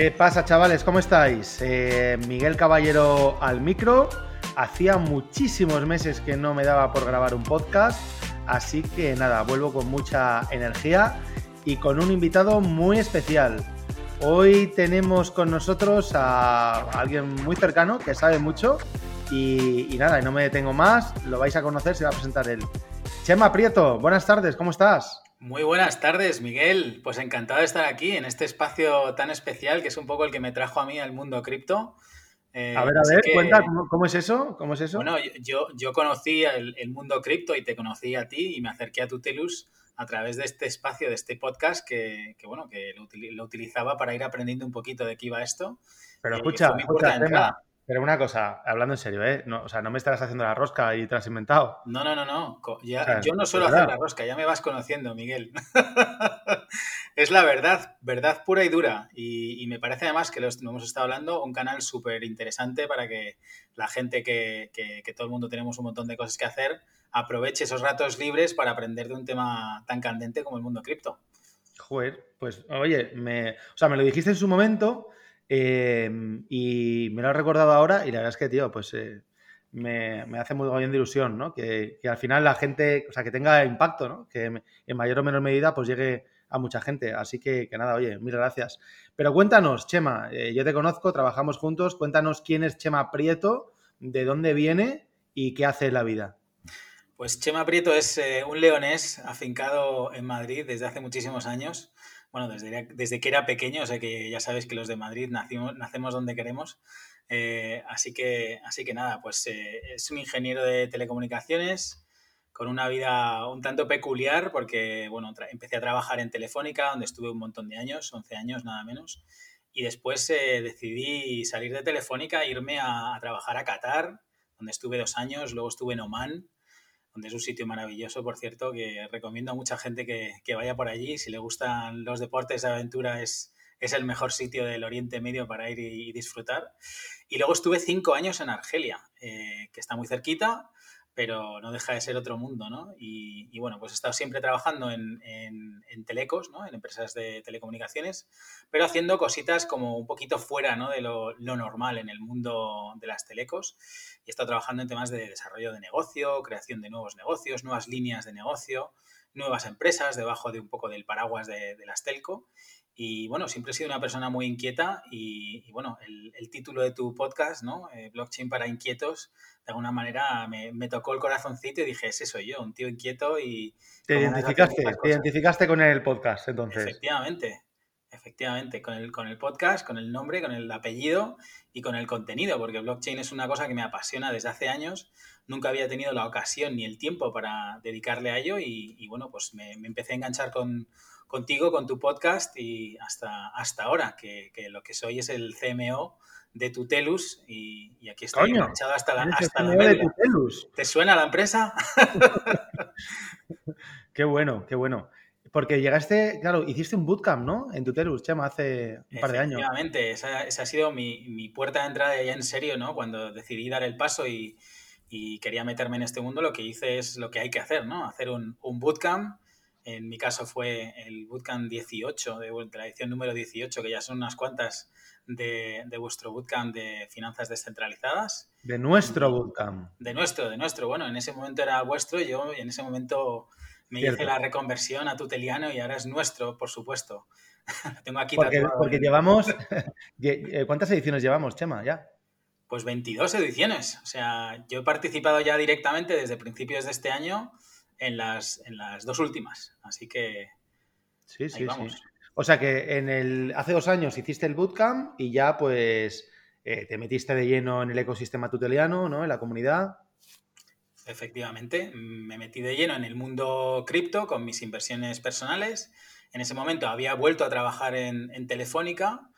¿Qué pasa, chavales? ¿Cómo estáis? Eh, Miguel Caballero al micro. Hacía muchísimos meses que no me daba por grabar un podcast, así que nada, vuelvo con mucha energía y con un invitado muy especial. Hoy tenemos con nosotros a alguien muy cercano que sabe mucho y, nada, y no me detengo más, lo vais a conocer, se va a presentar él. Chema Prieto, buenas tardes, ¿cómo estás? Muy buenas tardes, Miguel. Pues encantado de estar aquí en este espacio tan especial que es un poco el que me trajo a mí al mundo cripto. Eh, a ver, a ver, cuenta, ¿cómo, es eso? ¿cómo es eso? Bueno, yo, yo conocí el, mundo cripto y te conocí a ti y me acerqué a Tutelus a través de este espacio, de este podcast que, bueno, que lo, utilizaba para ir aprendiendo un poquito de qué iba esto. Pero escucha, escucha pero una cosa, hablando en serio, ¿eh? No, o sea, no me estarás haciendo la rosca y te has inventado. No, no, no, no. yo no suelo hacer la rosca, ya me vas conociendo, Miguel. es la verdad, verdad pura y dura. Y, me parece además que lo, hemos estado hablando, un canal súper interesante para que la gente que, que, todo el mundo tenemos un montón de cosas que hacer, aproveche esos ratos libres para aprender de un tema tan candente como el mundo cripto. Joder, pues oye, me, o sea, me lo dijiste en su momento Em, y me lo he recordado ahora y la verdad es que, tío, pues eh, me, hace muy bien de ilusión, ¿no? Que, al final la gente, o sea, que tenga impacto, ¿no? Que en mayor o menor medida pues llegue a mucha gente. Así que, que nada, oye, mil gracias. Pero cuéntanos, Chema, eh, yo te conozco, trabajamos juntos, cuéntanos quién es Chema Prieto, de dónde viene y qué hace en la vida. Pues Chema Prieto es eh, un leonés afincado en Madrid desde hace muchísimos años bueno, desde, desde que era pequeño, o sea que ya sabes que los de Madrid nacimos, nacemos donde queremos. Eh, así, que, así que nada, pues eh, es un ingeniero de telecomunicaciones con una vida un tanto peculiar porque, bueno, empecé a trabajar en Telefónica, donde estuve un montón de años, 11 años nada menos, y después eh, decidí salir de Telefónica e irme a, a trabajar a Qatar, donde estuve dos años, luego estuve en Oman, donde es un sitio maravilloso, por cierto, que recomiendo a mucha gente que, vaya por allí. Si le gustan los deportes de aventura, es, es el mejor sitio del Oriente Medio para ir y, disfrutar. Y luego estuve cinco años en Argelia, eh, que está muy cerquita, pero no deja de ser otro mundo, ¿no? Y, bueno, pues he estado siempre trabajando en, telecos, ¿no? En empresas de telecomunicaciones, pero haciendo cositas como un poquito fuera, ¿no? De lo, normal en el mundo de las telecos. He estado trabajando en temas de desarrollo de negocio, creación de nuevos negocios, nuevas líneas de negocio, nuevas empresas debajo de un poco del paraguas de, de las telco. Y bueno, siempre he sido una persona muy inquieta y, bueno, el, título de tu podcast, ¿no? Eh, blockchain para inquietos, de alguna manera me, tocó el corazoncito y dije, ese soy yo, un tío inquieto y... Te identificaste, te identificaste con el podcast entonces. Efectivamente, efectivamente, con el, con el podcast, con el nombre, con el apellido y con el contenido, porque blockchain es una cosa que me apasiona desde hace años. Nunca había tenido la ocasión ni el tiempo para dedicarle a ello y, bueno, pues me empecé a enganchar con contigo, con tu podcast y hasta, hasta ahora, que, lo que soy es el CMO de Tutelus y, aquí estoy enganchado hasta la, hasta la ¿Te suena la empresa? qué bueno, qué bueno. Porque llegaste, claro, hiciste un bootcamp, ¿no? En Tutelus, Chema, hace un par de años. Efectivamente, esa, esa, ha sido mi, puerta de entrada ya en serio, ¿no? Cuando decidí dar el paso y, quería meterme en este mundo, lo que hice es lo que hay que hacer, ¿no? Hacer un, un bootcamp en mi caso fue el Bootcamp 18, de, la edición número 18, que ya son unas cuantas de, vuestro Bootcamp de finanzas descentralizadas. De nuestro Bootcamp. De nuestro, de nuestro. Bueno, en ese momento era vuestro, yo en ese momento me hice la reconversión a tuteliano y ahora es nuestro, por supuesto. tengo aquí porque, porque llevamos... Eh, ¿Cuántas ediciones llevamos, Chema, ya? Pues 22 ediciones. O sea, yo he participado ya directamente desde principios de este año en las, en las dos últimas. Así que. Sí, sí, sí. O sea que en el, hace dos años hiciste el bootcamp y ya pues eh, te metiste de lleno en el ecosistema tuteliano, ¿no? En la comunidad. Efectivamente, me metí de lleno en el mundo cripto con mis inversiones personales. En ese momento había vuelto a trabajar en, Telefónica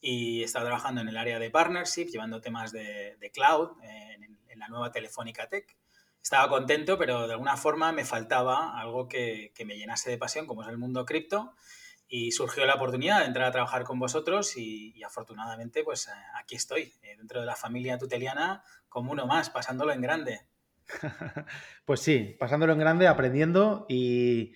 y estaba trabajando en el área de partnership, llevando temas de, cloud en, en, la nueva Telefónica Tech estaba contento, pero de alguna forma me faltaba algo que, me llenase de pasión, como es el mundo cripto. Y surgió la oportunidad de entrar a trabajar con vosotros y, afortunadamente pues eh, aquí estoy, eh, dentro de la familia tuteliana, como uno más, pasándolo en grande. pues sí, pasándolo en grande, aprendiendo y,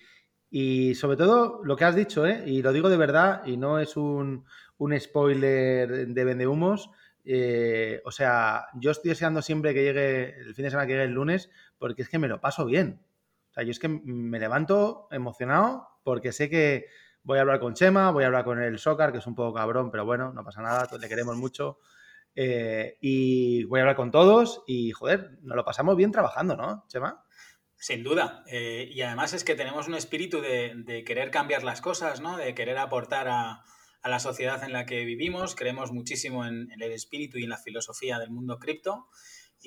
sobre todo lo que has dicho, ¿eh? y lo digo de verdad, y no es un, un spoiler de vendehumos. Eh, o sea, yo estoy deseando siempre que llegue el fin de semana, que llegue el lunes, porque es que me lo paso bien. O sea, yo es que me levanto emocionado porque sé que voy a hablar con Chema, voy a hablar con el Sócar, que es un poco cabrón, pero bueno, no pasa nada, le queremos mucho. Eh, y voy a hablar con todos y, joder, nos lo pasamos bien trabajando, ¿no, Chema? Sin duda. Eh, y además es que tenemos un espíritu de, querer cambiar las cosas, ¿no? De querer aportar a, la sociedad en la que vivimos. Creemos muchísimo en, el espíritu y en la filosofía del mundo cripto.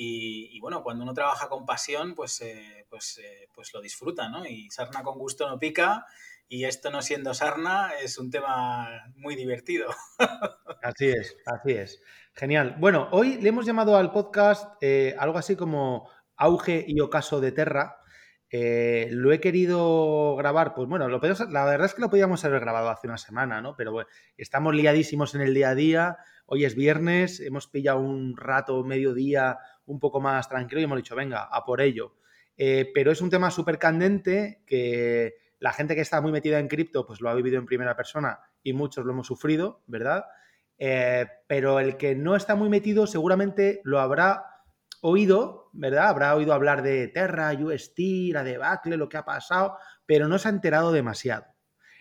Y, bueno, cuando uno trabaja con pasión, pues, eh, pues, pues lo disfruta, ¿no? Y sarna con gusto no pica y esto no siendo sarna es un tema muy divertido. Así es, así es. Genial. Bueno, hoy le hemos llamado al podcast eh, algo así como Auge y Ocaso de Terra. Eh, lo he querido grabar, pues bueno, lo, la verdad es que lo podíamos haber grabado hace una semana, ¿no? Pero bueno, estamos liadísimos en el día a día. Hoy es viernes, hemos pillado un rato, mediodía, un poco más tranquilo y hemos dicho, venga, a por ello. Eh, pero es un tema súper candente que la gente que está muy metida en cripto, pues lo ha vivido en primera persona y muchos lo hemos sufrido, ¿verdad? Eh, pero el que no está muy metido seguramente lo habrá oído, ¿verdad? Habrá oído hablar de Terra, UST, la debacle, lo que ha pasado, pero no se ha enterado demasiado.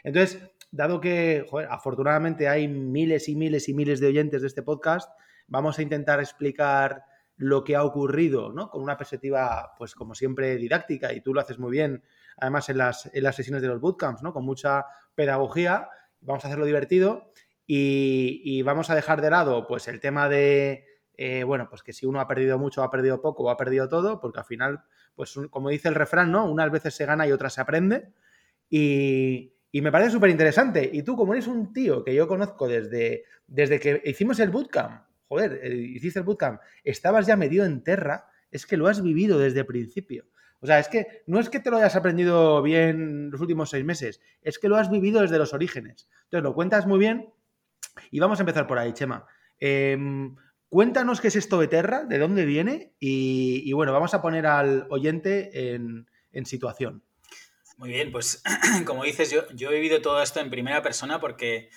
Entonces, dado que, afortunadamente hay miles y miles y miles de oyentes de este podcast, vamos a intentar explicar lo que ha ocurrido, ¿no? Con una perspectiva, pues como siempre, didáctica, y tú lo haces muy bien, además en las, en las sesiones de los bootcamps, ¿no? Con mucha pedagogía, vamos a hacerlo divertido y, vamos a dejar de lado, pues, el tema de, eh, bueno, pues que si uno ha perdido mucho, ha perdido poco o ha perdido todo, porque al final, pues, como dice el refrán, ¿no? Unas veces se gana y otras se aprende. Y, y me parece súper interesante. Y tú, como eres un tío que yo conozco desde, desde que hicimos el bootcamp, joder, eh, hiciste el bootcamp, estabas ya metido en Terra, es que lo has vivido desde el principio. O sea, es que no es que te lo hayas aprendido bien los últimos seis meses, es que lo has vivido desde los orígenes. Entonces, lo cuentas muy bien y vamos a empezar por ahí, Chema. Em, cuéntanos qué es esto de Terra, de dónde viene y, bueno, vamos a poner al oyente en, situación. Muy bien, pues como dices, yo, yo he vivido todo esto en primera persona porque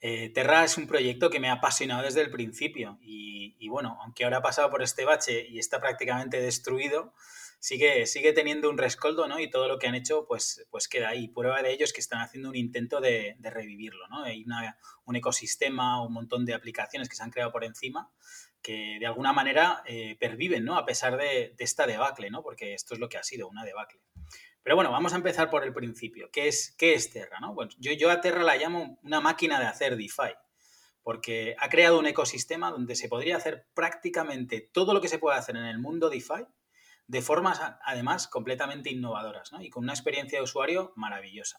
eh, Terra es un proyecto que me ha apasionado desde el principio y, bueno, aunque ahora ha pasado por este bache y está prácticamente destruido, sigue, sigue teniendo un rescoldo, ¿no? Y todo lo que han hecho, pues, pues queda ahí. Prueba de ello es que están haciendo un intento de, revivirlo, ¿no? Hay un ecosistema, un montón de aplicaciones que se han creado por encima que de alguna manera eh, perviven, ¿no? A pesar de, de, esta debacle, ¿no? Porque esto es lo que ha sido, una debacle. Pero bueno, vamos a empezar por el principio. ¿Qué es, qué es Terra? ¿no? Yo, yo a Terra la llamo una máquina de hacer DeFi, porque ha creado un ecosistema donde se podría hacer prácticamente todo lo que se puede hacer en el mundo DeFi de formas, además, completamente innovadoras ¿no? y con una experiencia de usuario maravillosa.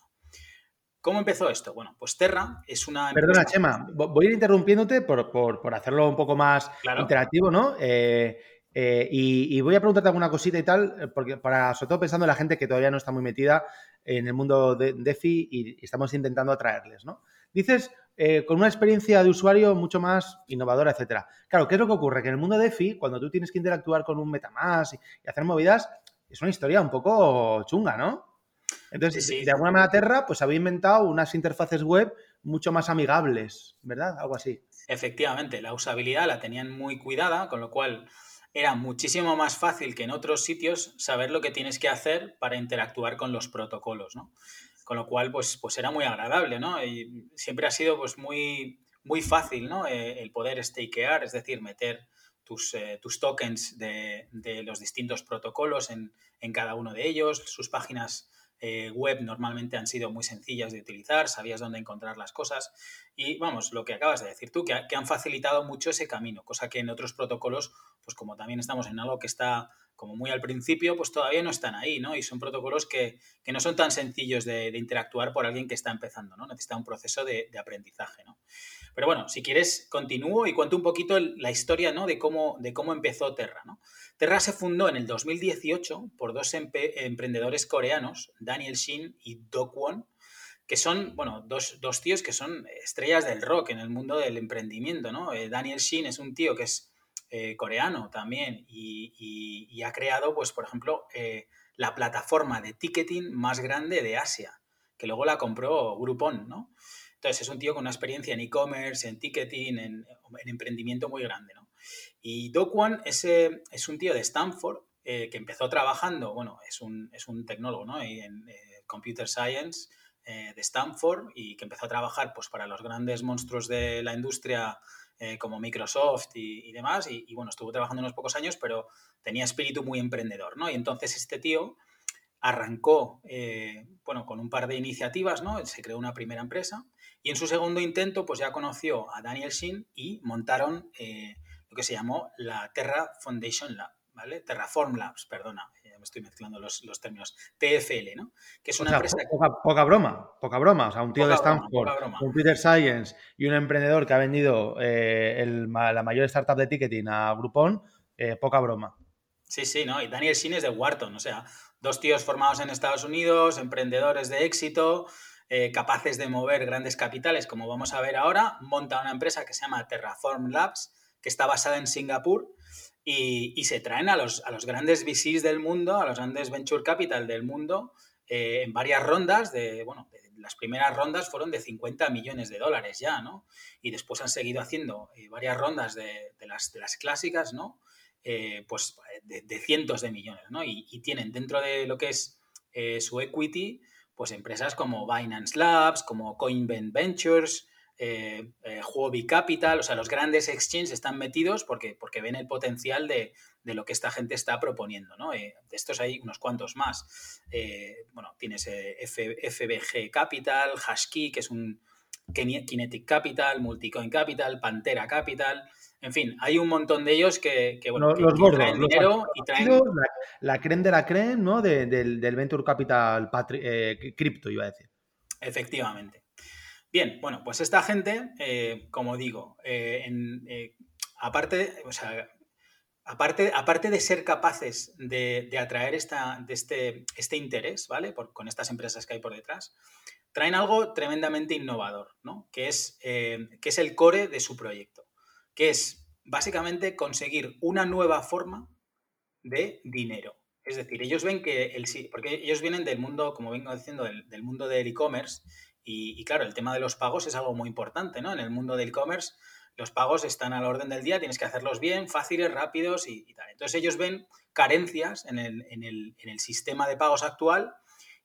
¿Cómo empezó esto? Bueno, pues Terra es una... Perdona, Chema, voy a ir interrumpiéndote por, por, hacerlo un poco más interactivo, ¿no? Eh, eh, y, voy a preguntarte alguna cosita y tal, eh, porque para, sobre todo pensando en la gente que todavía no está muy metida en el mundo de DeFi y estamos intentando atraerles, ¿no? Dices, eh, con una experiencia de usuario mucho más innovadora, etcétera. Claro, ¿qué es lo que ocurre? Que en el mundo DeFi, cuando tú tienes que interactuar con un MetaMask y, hacer movidas, es una historia un poco chunga, ¿no? Entonces, de alguna manera Terra, pues había inventado unas interfaces web mucho más amigables, ¿verdad? Algo así. Efectivamente, la usabilidad la tenían muy cuidada, con lo cual era muchísimo más fácil que en otros sitios saber lo que tienes que hacer para interactuar con los protocolos, ¿no? Con lo cual, pues, pues era muy agradable, ¿no? Y siempre ha sido pues muy, muy fácil, ¿no? Eh, el poder stakear, es decir, meter tus, eh, tus tokens de, de, los distintos protocolos en, en, cada uno de ellos, sus páginas eh, web normalmente han sido muy sencillas de utilizar, sabías dónde encontrar las cosas y vamos, lo que acabas de decir tú, que, que, han facilitado mucho ese camino, cosa que en otros protocolos, pues como también estamos en algo que está como muy al principio, pues todavía no están ahí, ¿no? Y son protocolos que, no son tan sencillos de, interactuar por alguien que está empezando, ¿no? Necesita un proceso de, aprendizaje, ¿no? Pero bueno, si quieres, continúo y cuento un poquito la historia, ¿no? De cómo, de cómo empezó Terra, ¿no? Terra se fundó en el 2018 por dos emprendedores coreanos, Daniel Shin y Do Kwon, que son, bueno, dos, tíos que son estrellas del rock en el mundo del emprendimiento, ¿no? Eh, Daniel Shin es un tío que es eh, coreano también y, ha creado, pues, por ejemplo, eh, la plataforma de ticketing más grande de Asia, que luego la compró Groupon, ¿no? Entonces, es un tío con una experiencia en e-commerce, en ticketing, en, emprendimiento muy grande, ¿no? Y Do Kwon es, es un tío de Stanford eh, que empezó trabajando, bueno, es un, es un tecnólogo, ¿no? En eh, Computer Science eh, de Stanford y que empezó a trabajar, pues, para los grandes monstruos de la industria como Microsoft y, demás. Y, bueno, estuvo trabajando unos pocos años, pero tenía espíritu muy emprendedor, ¿no? Y entonces este tío arrancó, bueno, con un par de iniciativas, ¿no? Se creó una primera empresa y en su segundo intento, pues ya conoció a Daniel Shin y montaron eh, lo que se llamó la Terra Foundation Lab, ¿vale? Terraform Labs, perdona, me estoy mezclando los, términos, TFL, ¿no? Que es una empresa... Poca, broma, poca broma. O sea, un tío de Stanford, Computer Science y un emprendedor que ha vendido eh, la mayor startup de ticketing a Groupon, eh, poca broma. Sí, sí, ¿no? Y Daniel Shin es de Wharton, o sea, dos tíos formados en Estados Unidos, emprendedores de éxito, eh, capaces de mover grandes capitales, como vamos a ver ahora, monta una empresa que se llama Terraform Labs, que está basada en Singapur, y, se traen a los, a los, grandes VCs del mundo, a los grandes venture capital del mundo, eh, en varias rondas de, bueno, las primeras rondas fueron de 50 millones de dólares ya, ¿no? Y después han seguido haciendo eh, varias rondas de, las, de, las, clásicas, ¿no? pues de, cientos de millones, ¿no? Y, tienen dentro de lo que es su equity, pues empresas como Binance Labs, como Coinbase Ventures, eh, eh, Huobi Capital, o sea, los grandes exchanges están metidos porque, porque ven el potencial de, lo que esta gente está proponiendo, ¿no? Eh, de estos hay unos cuantos más. bueno, tienes FBG Capital, Hashkey, que es un Kinetic Capital, Multicoin Capital, Pantera Capital, en fin, hay un montón de ellos que, bueno, los, traen dinero y traen... La, creen de la creen, ¿no? del, Venture Capital eh, cripto, iba a decir. Efectivamente. Bien, bueno, pues esta gente, eh, como digo, eh, aparte, o sea, aparte, aparte de ser capaces de, atraer esta, de este, este interés, ¿vale? con estas empresas que hay por detrás, traen algo tremendamente innovador, ¿no? Que es, que es el core de su proyecto que es básicamente conseguir una nueva forma de dinero. Es decir, ellos ven que el porque ellos vienen del mundo, como vengo diciendo, del, mundo del e-commerce y, claro, el tema de los pagos es algo muy importante, ¿no? En el mundo del e-commerce los pagos están a la orden del día, tienes que hacerlos bien, fáciles, rápidos y, tal. Entonces ellos ven carencias en el, sistema de pagos actual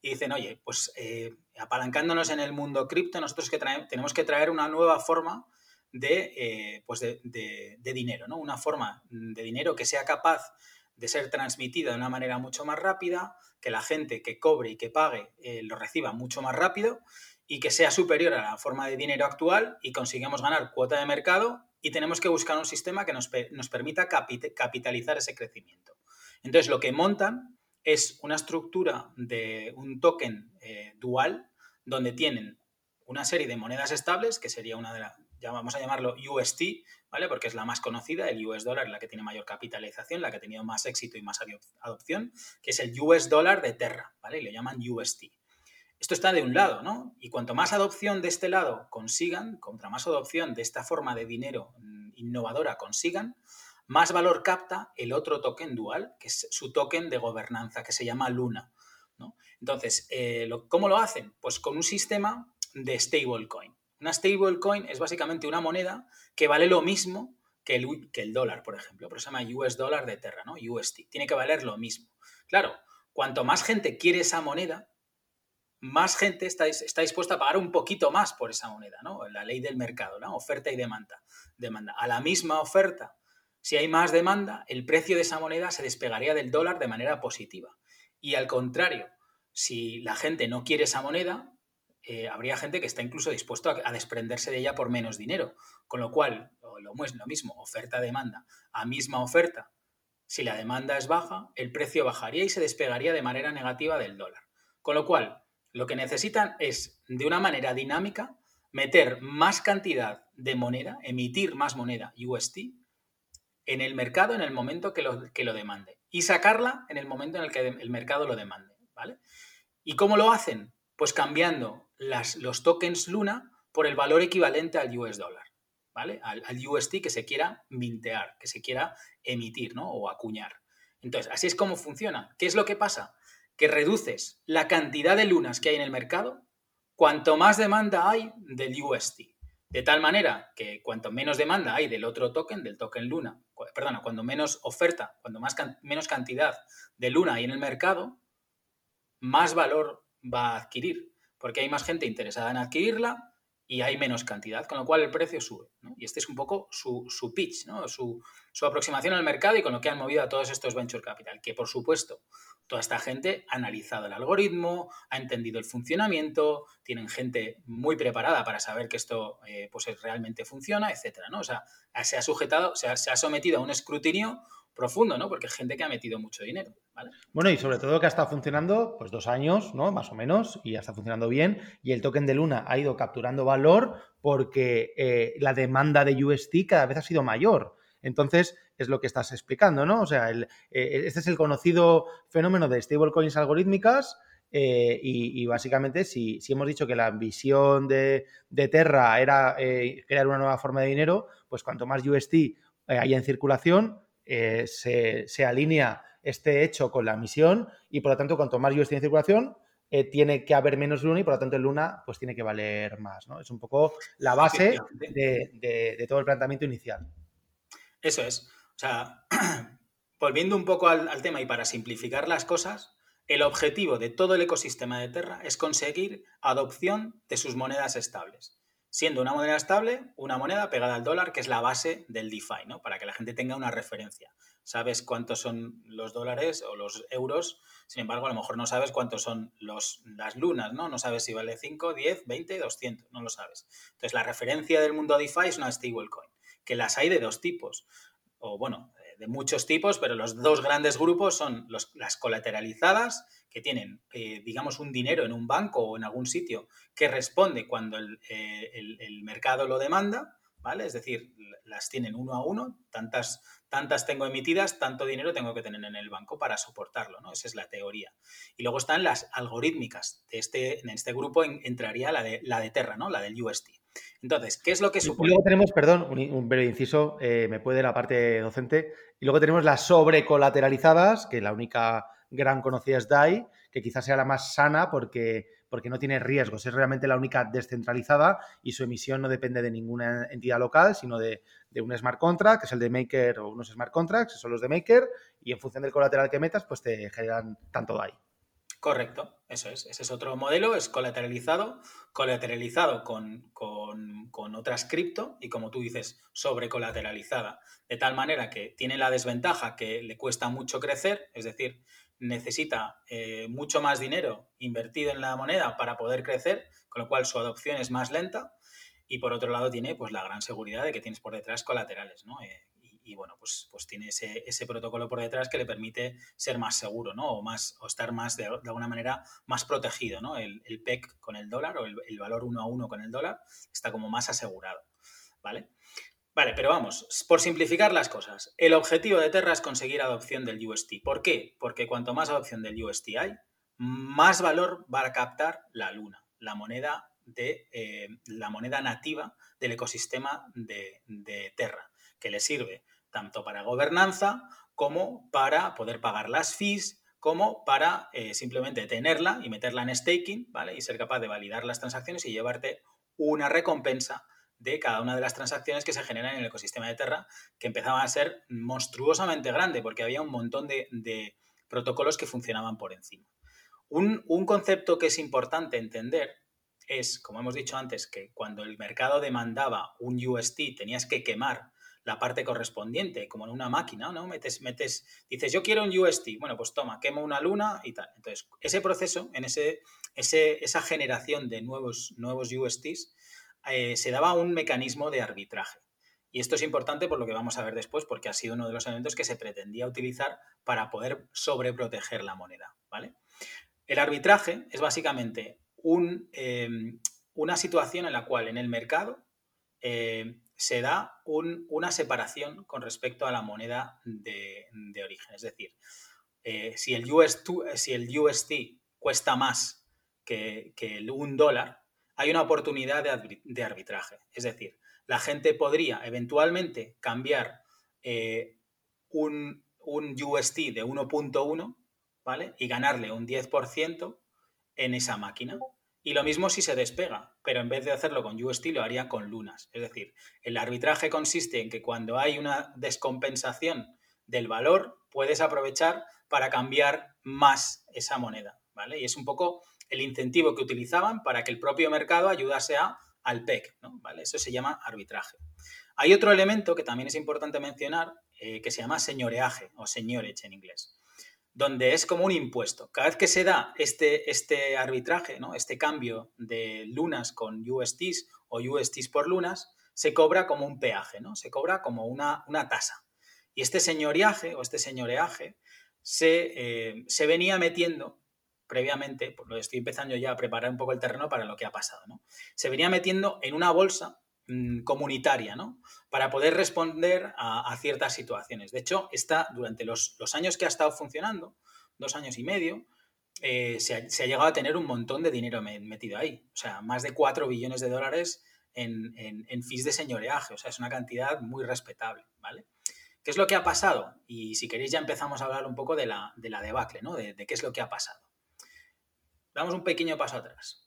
y dicen, oye, pues eh, apalancándonos en el mundo cripto, nosotros que tenemos que traer una nueva forma de, eh, pues de, dinero, ¿no? Una forma de dinero que sea capaz de ser transmitida de una manera mucho más rápida, que la gente que cobre y que pague eh, lo reciba mucho más rápido y que sea superior a la forma de dinero actual y consigamos ganar cuota de mercado y tenemos que buscar un sistema que nos, permita capitalizar ese crecimiento. Entonces, lo que montan es una estructura de un token eh, dual donde tienen una serie de monedas estables, que sería una de, las vamos a llamarlo UST, ¿vale? Porque es la más conocida, el US dólar, la que tiene mayor capitalización, la que ha tenido más éxito y más adopción, que es el US dólar de Terra, ¿vale? Y lo llaman UST. Esto está de un lado, ¿no? Y cuanto más adopción de este lado consigan, contra más adopción de esta forma de dinero mm, innovadora consigan, más valor capta el otro token dual, que es su token de gobernanza, que se llama Luna. ¿no? Entonces, eh, ¿cómo lo hacen? Pues con un sistema de stablecoin. Una stablecoin es básicamente una moneda que vale lo mismo que el, dólar, por ejemplo. Pero se llama US dólar de Terra, ¿no? UST. Tiene que valer lo mismo. Claro, cuanto más gente quiere esa moneda, más gente está, está, dispuesta a pagar un poquito más por esa moneda, ¿no? La ley del mercado, ¿no? Oferta y demanda. demanda. A la misma oferta, si hay más demanda, el precio de esa moneda se despegaría del dólar de manera positiva. Y al contrario, si la gente no quiere esa moneda, eh, habría gente que está incluso dispuesto a, desprenderse de ella por menos dinero. Con lo cual, lo, lo mismo, oferta-demanda, a misma oferta, si la demanda es baja, el precio bajaría y se despegaría de manera negativa del dólar. Con lo cual, lo que necesitan es, de una manera dinámica, meter más cantidad de moneda, emitir más moneda UST en el mercado en el momento que lo, que lo demande y sacarla en el momento en el que el mercado lo demande. ¿vale? ¿Y cómo lo hacen? Pues cambiando los tokens Luna por el valor equivalente al US dólar, ¿vale? Al, UST que se quiera mintear, que se quiera emitir, ¿no? O acuñar. Entonces, así es como funciona. ¿Qué es lo que pasa? Que reduces la cantidad de lunas que hay en el mercado cuanto más demanda hay del UST. De tal manera que cuanto menos demanda hay del otro token, del token Luna, perdona, cuando menos oferta, cuando más menos cantidad de Luna hay en el mercado, más valor va a adquirir, porque hay más gente interesada en adquirirla y hay menos cantidad, con lo cual el precio sube. Y este es un poco su, pitch, ¿no? su, su, aproximación al mercado y con lo que han movido a todos estos venture capital, que por supuesto toda esta gente ha analizado el algoritmo, ha entendido el funcionamiento, tienen gente muy preparada para saber que esto eh, pues realmente funciona, etcétera, ¿no? O sea, se ha sujetado, se ha sometido a un escrutinio profundo, ¿no? Porque es gente que ha metido mucho dinero. Bueno, y sobre todo que ha estado funcionando, pues dos años, ¿no? Más o menos, y ya está funcionando bien, y el token de Luna ha ido capturando valor porque eh, la demanda de UST cada vez ha sido mayor. Entonces, es lo que estás explicando, ¿no? O sea, el, eh, este es el conocido fenómeno de stablecoins algorítmicas, eh, y, básicamente, si, si, hemos dicho que la visión de, de Terra era crear una nueva forma de dinero, pues cuanto más UST haya en circulación, eh, se, alinea este hecho con la misión y por lo tanto cuanto más UST en circulación eh, tiene que haber menos luna y por lo tanto el luna pues tiene que valer más. ¿no? Es un poco la base de, todo el planteamiento inicial. Eso es. O sea, volviendo un poco al, al tema y para simplificar las cosas, el objetivo de todo el ecosistema de Terra es conseguir adopción de sus monedas estables siendo una moneda estable, una moneda pegada al dólar, que es la base del DeFi, ¿no? Para que la gente tenga una referencia. Sabes cuántos son los dólares o los euros, sin embargo, a lo mejor no sabes cuántos son los, las lunas, ¿no? No sabes si vale 5, 10, 20, 200, no lo sabes. Entonces, la referencia del mundo DeFi es una stablecoin, que las hay de dos tipos, o bueno, de muchos tipos, pero los dos grandes grupos son las colateralizadas, que tienen, eh, digamos, un dinero en un banco o en algún sitio que responde cuando eh, el, mercado lo demanda, ¿vale? Es decir, las tienen uno a uno, tantas, tantas tengo emitidas, tanto dinero tengo que tener en el banco para soportarlo, ¿no? Esa es la teoría. Y luego están las algorítmicas. De este, en este grupo entraría la de, la de Terra, ¿no? La del UST. Entonces, ¿qué es lo que supone? Y luego tenemos, perdón, un, breve inciso, eh, me puede la parte docente. Y luego tenemos las sobrecolateralizadas, que la única gran conocida es DAI, que quizás sea la más sana porque, porque no tiene riesgos. Es realmente la única descentralizada y su emisión no depende de ninguna entidad local, sino de, un smart contract, que es el de Maker o unos smart contracts, que son los de Maker, y en función del colateral que metas, pues te generan tanto DAI. Correcto, eso es. Ese es otro modelo, es colateralizado, colateralizado con, con, otras cripto y como tú dices, sobrecolateralizada. De tal manera que tiene la desventaja que le cuesta mucho crecer, es decir, necesita eh, mucho más dinero invertido en la moneda para poder crecer, con lo cual su adopción es más lenta. Y por otro lado tiene pues la gran seguridad de que tienes por detrás colaterales, ¿no? Eh, y bueno, pues, pues tiene ese, ese, protocolo por detrás que le permite ser más seguro, ¿no? O, más, o estar más, de, alguna manera, más protegido, ¿no? El, PEC con el dólar o el, valor uno a uno con el dólar está como más asegurado, ¿vale? Vale, pero vamos, por simplificar las cosas, el objetivo de Terra es conseguir adopción del UST. ¿Por qué? Porque cuanto más adopción del UST hay, más valor va a captar la luna, la moneda de eh, la moneda nativa del ecosistema de, Terra, que le sirve tanto para gobernanza como para poder pagar las fees, como para eh, simplemente tenerla y meterla en staking, ¿vale? Y ser capaz de validar las transacciones y llevarte una recompensa de cada una de las transacciones que se generan en el ecosistema de Terra, que empezaba a ser monstruosamente grande, porque había un montón de, protocolos que funcionaban por encima. Un, un, concepto que es importante entender es, como hemos dicho antes, que cuando el mercado demandaba un UST tenías que quemar la parte correspondiente, como en una máquina, ¿no? Metes, metes, dices, yo quiero un UST, bueno, pues toma, quemo una luna y tal. Entonces, ese proceso, en ese, ese, esa generación de nuevos, nuevos USTs, eh, se daba un mecanismo de arbitraje. Y esto es importante por lo que vamos a ver después, porque ha sido uno de los elementos que se pretendía utilizar para poder sobreproteger la moneda, ¿vale? El arbitraje es básicamente eh, una situación en la cual en el mercado eh, se da una separación con respecto a la moneda de, origen. Es decir, si, el si, el UST cuesta más que, que un dólar, hay una oportunidad de, arbitraje. Es decir, la gente podría eventualmente cambiar eh, un, un, UST de 1.1, ¿vale? Y ganarle un 10% en esa máquina. Y lo mismo si se despega, pero en vez de hacerlo con UST lo haría con lunas. Es decir, el arbitraje consiste en que cuando hay una descompensación del valor, puedes aprovechar para cambiar más esa moneda, ¿vale? Y es un poco el incentivo que utilizaban para que el propio mercado ayudase al PEC. ¿Vale? Eso se llama arbitraje. Hay otro elemento que también es importante mencionar eh, que se llama señoreaje o señorage en inglés donde es como un impuesto. Cada vez que se da este, este arbitraje, ¿no? este cambio de lunas con USTs o USTs por lunas, se cobra como un peaje, ¿no? se cobra como una, una tasa. Y este señoriaje o este señoreaje se, eh, se venía metiendo previamente, pues lo estoy empezando ya a preparar un poco el terreno para lo que ha pasado, ¿no? se venía metiendo en una bolsa Mm, comunitaria, ¿no? Para poder responder a, ciertas situaciones. De hecho, está, durante los, años que ha estado funcionando, dos años y medio, eh, se, ha, llegado a tener un montón de dinero metido ahí. O sea, más de 4 billones de dólares en, en, fees de señoreaje. O sea, es una cantidad muy respetable, ¿vale? ¿Qué es lo que ha pasado? Y si queréis ya empezamos a hablar un poco de la, de la debacle, ¿no? de qué es lo que ha pasado. Damos un pequeño paso atrás.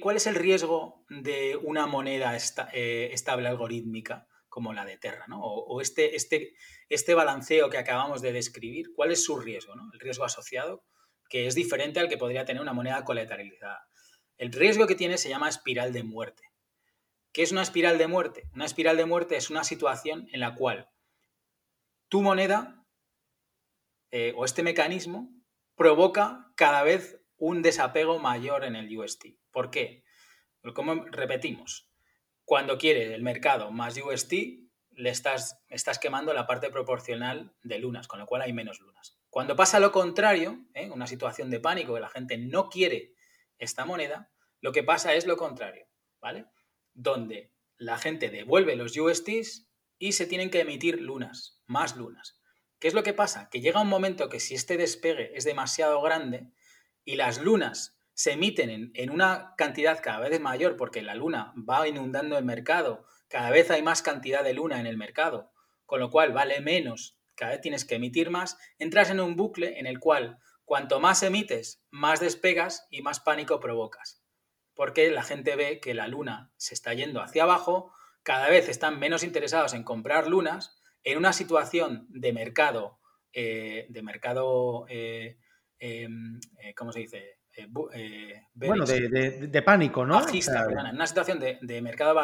¿Cuál es el riesgo de una moneda eh, estable algorítmica como la de Terra? O, este, este, este, balanceo que acabamos de describir, ¿cuál es su riesgo? El riesgo asociado, que es diferente al que podría tener una moneda colateralizada. El riesgo que tiene se llama espiral de muerte. ¿Qué es una espiral de muerte? Una espiral de muerte es una situación en la cual tu moneda eh, o este mecanismo provoca cada vez un desapego mayor en el UST. ¿Por qué? Como repetimos, cuando quiere el mercado más UST, le estás, estás quemando la parte proporcional de lunas, con lo cual hay menos lunas. Cuando pasa lo contrario, ¿eh? una situación de pánico que la gente no quiere esta moneda, lo que pasa es lo contrario, ¿vale? Donde la gente devuelve los USTs y se tienen que emitir lunas, más lunas. ¿Qué es lo que pasa? Que llega un momento que si este despegue es demasiado grande y las lunas se emiten en, una cantidad cada vez mayor porque la luna va inundando el mercado, cada vez hay más cantidad de luna en el mercado, con lo cual vale menos, cada vez tienes que emitir más, entras en un bucle en el cual cuanto más emites, más despegas y más pánico provocas. Porque la gente ve que la luna se está yendo hacia abajo, cada vez están menos interesados en comprar lunas, en una situación de mercado, eh, de mercado, eh, eh, ¿cómo se dice? Eh, eh, bueno, de, pánico, ¿no? Bajista, en una situación de, mercado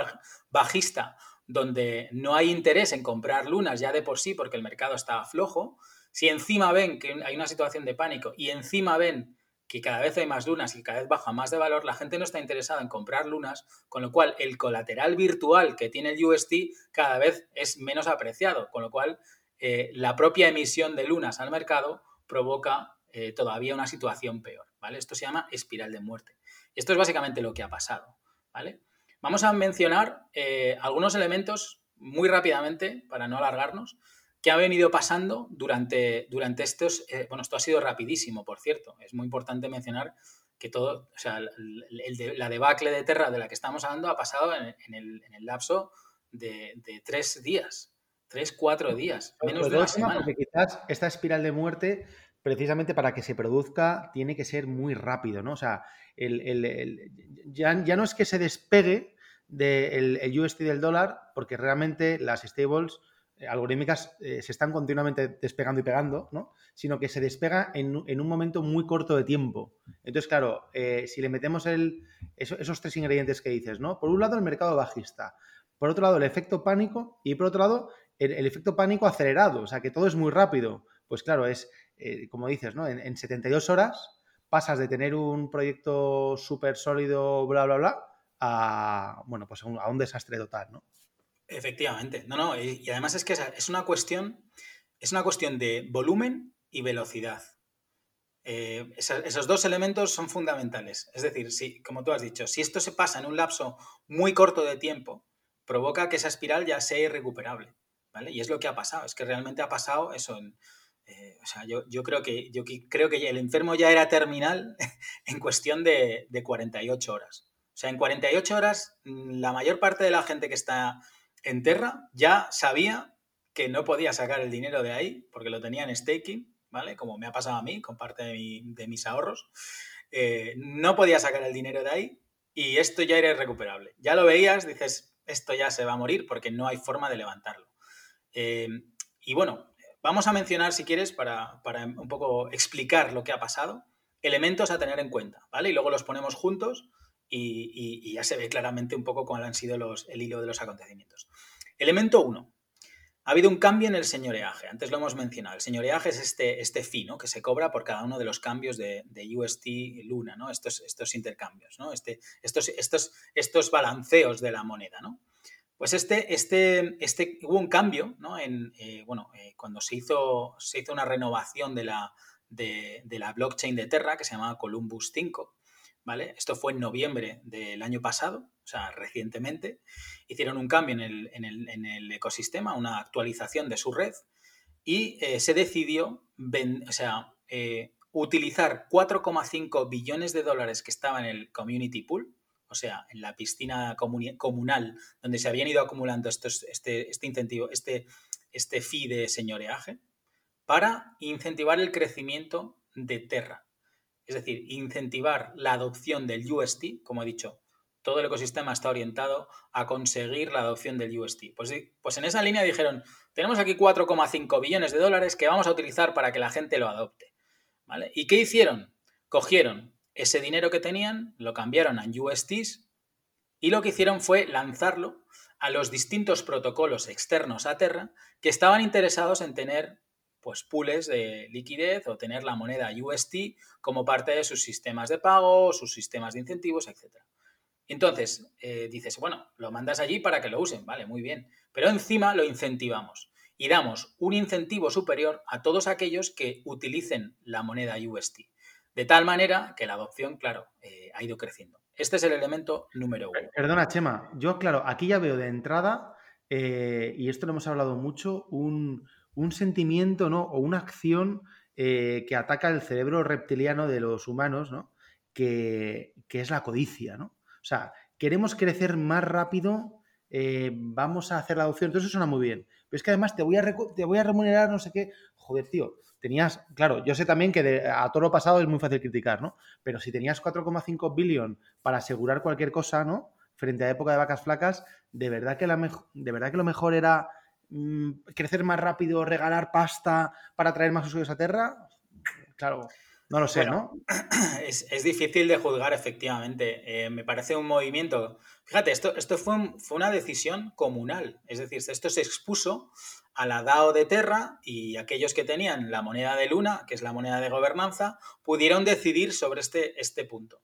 bajista donde no hay interés en comprar lunas ya de por sí porque el mercado está flojo, si encima ven que hay una situación de pánico y encima ven que cada vez hay más lunas y cada vez baja más de valor, la gente no está interesada en comprar lunas, con lo cual el colateral virtual que tiene el UST cada vez es menos apreciado, con lo cual eh, la propia emisión de lunas al mercado provoca todavía una situación peor. ¿vale? Esto se llama espiral de muerte. Esto es básicamente lo que ha pasado, ¿vale? Vamos a mencionar eh, algunos elementos muy rápidamente, para no alargarnos, que ha venido pasando durante, durante estos... Eh, bueno, esto ha sido rapidísimo, por cierto. Es muy importante mencionar que todo, o sea, la debacle de Terra de la que estamos hablando ha pasado en, el, lapso de, tres días, tres, cuatro días, menos de una semana. Porque quizás esta espiral de muerte precisamente para que se produzca tiene que ser muy rápido, ¿no? O sea, el, ya, no es que se despegue del el USD del dólar, porque realmente las stables eh, algorítmicas eh, se están continuamente despegando y pegando, ¿no? Sino que se despega en, un momento muy corto de tiempo. Entonces, claro, eh, si le metemos el, esos tres ingredientes que dices, ¿no? Por un lado, el mercado bajista. Por otro lado, el efecto pánico. Y por otro lado, el, el efecto pánico acelerado. O sea, que todo es muy rápido. Pues claro, es eh, como dices, ¿no? En, 72 horas pasas de tener un proyecto súper sólido, bla, bla, bla, a, bueno, pues a un, desastre total, ¿no? Efectivamente. No, no, y, además es que es una cuestión, es una cuestión de volumen y velocidad. Eh, esos dos elementos son fundamentales. Es decir, si, como tú has dicho, si esto se pasa en un lapso muy corto de tiempo, provoca que esa espiral ya sea irrecuperable. ¿vale? Y es lo que ha pasado. Es que realmente ha pasado eso en, eh, o sea, yo, creo que, yo creo que el enfermo ya era terminal en cuestión de, 48 horas. O sea, en 48 horas mm, la mayor parte de la gente que está en Terra ya sabía que no podía sacar el dinero de ahí porque lo tenía en staking, ¿vale? Como me ha pasado a mí con parte de, mis ahorros. eh, no podía sacar el dinero de ahí y esto ya era irrecuperable. Ya lo veías, dices, esto ya se va a morir porque no hay forma de levantarlo. Eh, y bueno, vamos a mencionar, si quieres, para, un poco explicar lo que ha pasado, elementos a tener en cuenta, ¿vale? Y luego los ponemos juntos y, ya se ve claramente un poco cuál han sido los, el hilo de los acontecimientos. Elemento 1. Ha habido un cambio en el señoreaje. Antes lo hemos mencionado. El señoreaje es este, este fee que se cobra por cada uno de los cambios de, UST Luna, ¿no? estos, estos intercambios, ¿no? este, estos, estos, estos balanceos de la moneda. ¿no? Pues este, este, este, hubo un cambio ¿no? en, eh, bueno, eh, cuando se hizo, se hizo una renovación de la, de, la blockchain de Terra que se llamaba Columbus 5. ¿vale? Esto fue en noviembre del año pasado, o sea, recientemente. Hicieron un cambio en el, en el, en el ecosistema, una actualización de su red y eh, se decidió o sea, utilizar 4,5 billones de dólares que estaban en el community pool, o sea, en la piscina comunal donde se habían ido acumulando este, este incentivo, este, este fee de señoreaje, para incentivar el crecimiento de Terra. Es decir, incentivar la adopción del UST, como he dicho, todo el ecosistema está orientado a conseguir la adopción del UST. Pues, pues en esa línea dijeron, tenemos aquí 4,5 billones de dólares que vamos a utilizar para que la gente lo adopte. ¿Vale? ¿Y qué hicieron? Cogieron ese dinero que tenían, lo cambiaron a USTs y lo que hicieron fue lanzarlo a los distintos protocolos externos a Terra que estaban interesados en tener pues pools de liquidez o tener la moneda UST como parte de sus sistemas de pago, sus sistemas de incentivos, etc. Entonces, eh, dices, bueno, lo mandas allí para que lo usen, vale, muy bien, pero encima lo incentivamos y damos un incentivo superior a todos aquellos que utilicen la moneda UST. De tal manera que la adopción, claro, eh, ha ido creciendo. Este es el elemento número uno. Perdona, Chema, yo, claro, aquí ya veo de entrada, eh, y esto lo hemos hablado mucho, un, sentimiento ¿no? o una acción eh, que ataca el cerebro reptiliano de los humanos, ¿no? que, es la codicia. ¿no? O sea, queremos crecer más rápido, vamos a hacer la adopción, entonces eso suena muy bien. Pero es que además te voy a, te voy a remunerar no sé qué. Joder, tío, tenías, claro, yo sé también que a todo lo pasado es muy fácil criticar, ¿no? Pero si tenías 4,5 billón para asegurar cualquier cosa, ¿no? Frente a época de vacas flacas, de verdad que, la de verdad que lo mejor era mm, crecer más rápido, regalar pasta para traer más usuarios a Terra. Claro, no lo sé, ¿no? Es, difícil de juzgar, efectivamente. Eh, me parece un movimiento. Fíjate, esto, esto fue, fue, una decisión comunal. Es decir, esto se expuso a la DAO de Terra y aquellos que tenían la moneda de Luna, que es la moneda de gobernanza, pudieron decidir sobre este, este punto.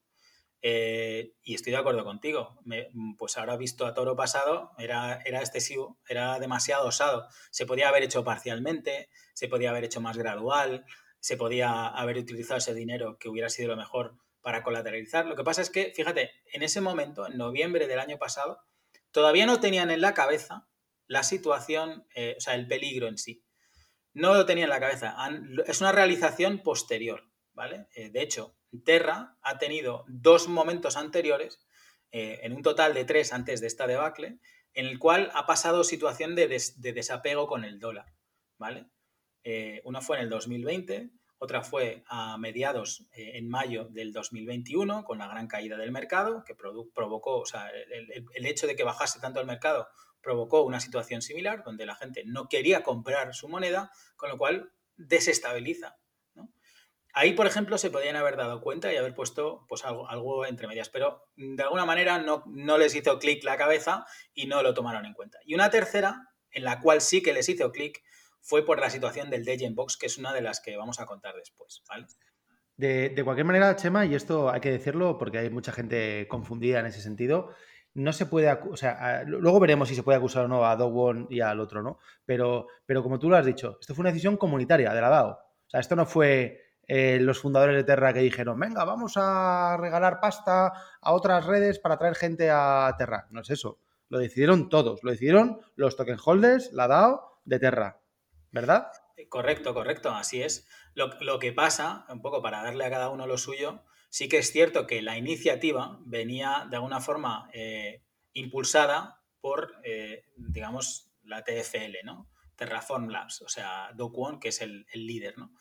Eh, y estoy de acuerdo contigo. pues ahora visto a toro pasado, era, era excesivo, era demasiado osado. Se podía haber hecho parcialmente, se podía haber hecho más gradual, se podía haber utilizado ese dinero que hubiera sido lo mejor para colateralizar. Lo que pasa es que, fíjate, en ese momento, en noviembre del año pasado, todavía no tenían en la cabeza la situación, eh, o sea, el peligro en sí. No lo tenía en la cabeza. es una realización posterior, ¿vale? Eh, de hecho, Terra ha tenido dos momentos anteriores, eh, en un total de tres antes de esta debacle, en el cual ha pasado situación de, desapego con el dólar, ¿vale? una fue en el 2020, otra fue a mediados, en mayo del 2021, con la gran caída del mercado, que provocó, o sea, el, hecho de que bajase tanto el mercado provocó una situación similar donde la gente no quería comprar su moneda, con lo cual desestabiliza. Ahí, por ejemplo, se podían haber dado cuenta y haber puesto pues, algo, algo entre medias, pero de alguna manera no, no les hizo clic la cabeza y no lo tomaron en cuenta. Y una tercera, en la cual sí que les hizo clic, fue por la situación del Degen Box, que es una de las que vamos a contar después. De, de, cualquier manera, Chema, y esto hay que decirlo porque hay mucha gente confundida en ese sentido, no se puede, o sea, luego veremos si se puede acusar o no a Dog y al otro, ¿no? Pero, pero como tú lo has dicho, esto fue una decisión comunitaria de la DAO. O sea, esto no fue eh, los fundadores de Terra que dijeron, venga, vamos a regalar pasta a otras redes para traer gente a Terra. No es eso. Lo decidieron todos. Lo decidieron los token holders, la DAO de Terra. ¿Verdad? Correcto, correcto. Así es. Lo, que pasa, un poco para darle a cada uno lo suyo, Sí que es cierto que la iniciativa venía de alguna forma eh, impulsada por, eh, digamos, la TFL, ¿no? Terraform Labs, o sea, Do Kwon, que es el, líder, ¿no?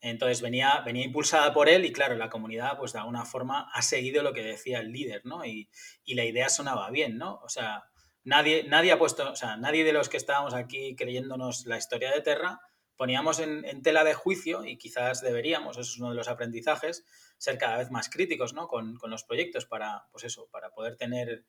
Entonces venía, venía impulsada por él y claro, la comunidad pues de alguna forma ha seguido lo que decía el líder, ¿no? Y, y la idea sonaba bien, ¿no? O sea, nadie, nadie ha puesto, o sea, nadie de los que estábamos aquí creyéndonos la historia de Terra, poníamos en, tela de juicio, y quizás deberíamos, eso es uno de los aprendizajes, ser cada vez más críticos ¿no? con, con los proyectos para, pues eso, para poder tener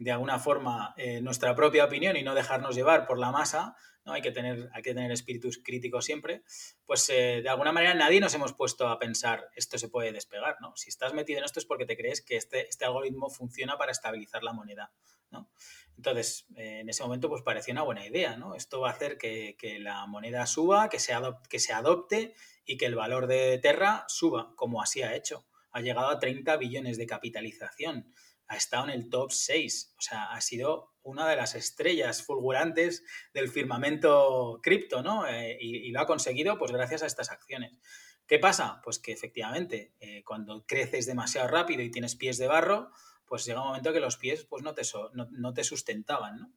de alguna forma eh, nuestra propia opinión y no dejarnos llevar por la masa, ¿no? Hay que tener, hay que tener espíritus críticos siempre, pues eh, de alguna manera nadie nos hemos puesto a pensar esto se puede despegar, ¿no? Si estás metido en esto es porque te crees que este, este algoritmo funciona para estabilizar la moneda, ¿no? Entonces, eh, en ese momento pues parecía una buena idea, ¿no? Esto va a hacer que, la moneda suba, que se, que se adopte y que el valor de Terra suba, como así ha hecho. Ha llegado a 30 billones de capitalización ha estado en el top 6. O sea, ha sido una de las estrellas fulgurantes del firmamento cripto, ¿no? Eh, y, lo ha conseguido pues gracias a estas acciones. ¿Qué pasa? Pues que efectivamente, eh, cuando creces demasiado rápido y tienes pies de barro, pues llega un momento que los pies pues no te, sustentaban, ¿no?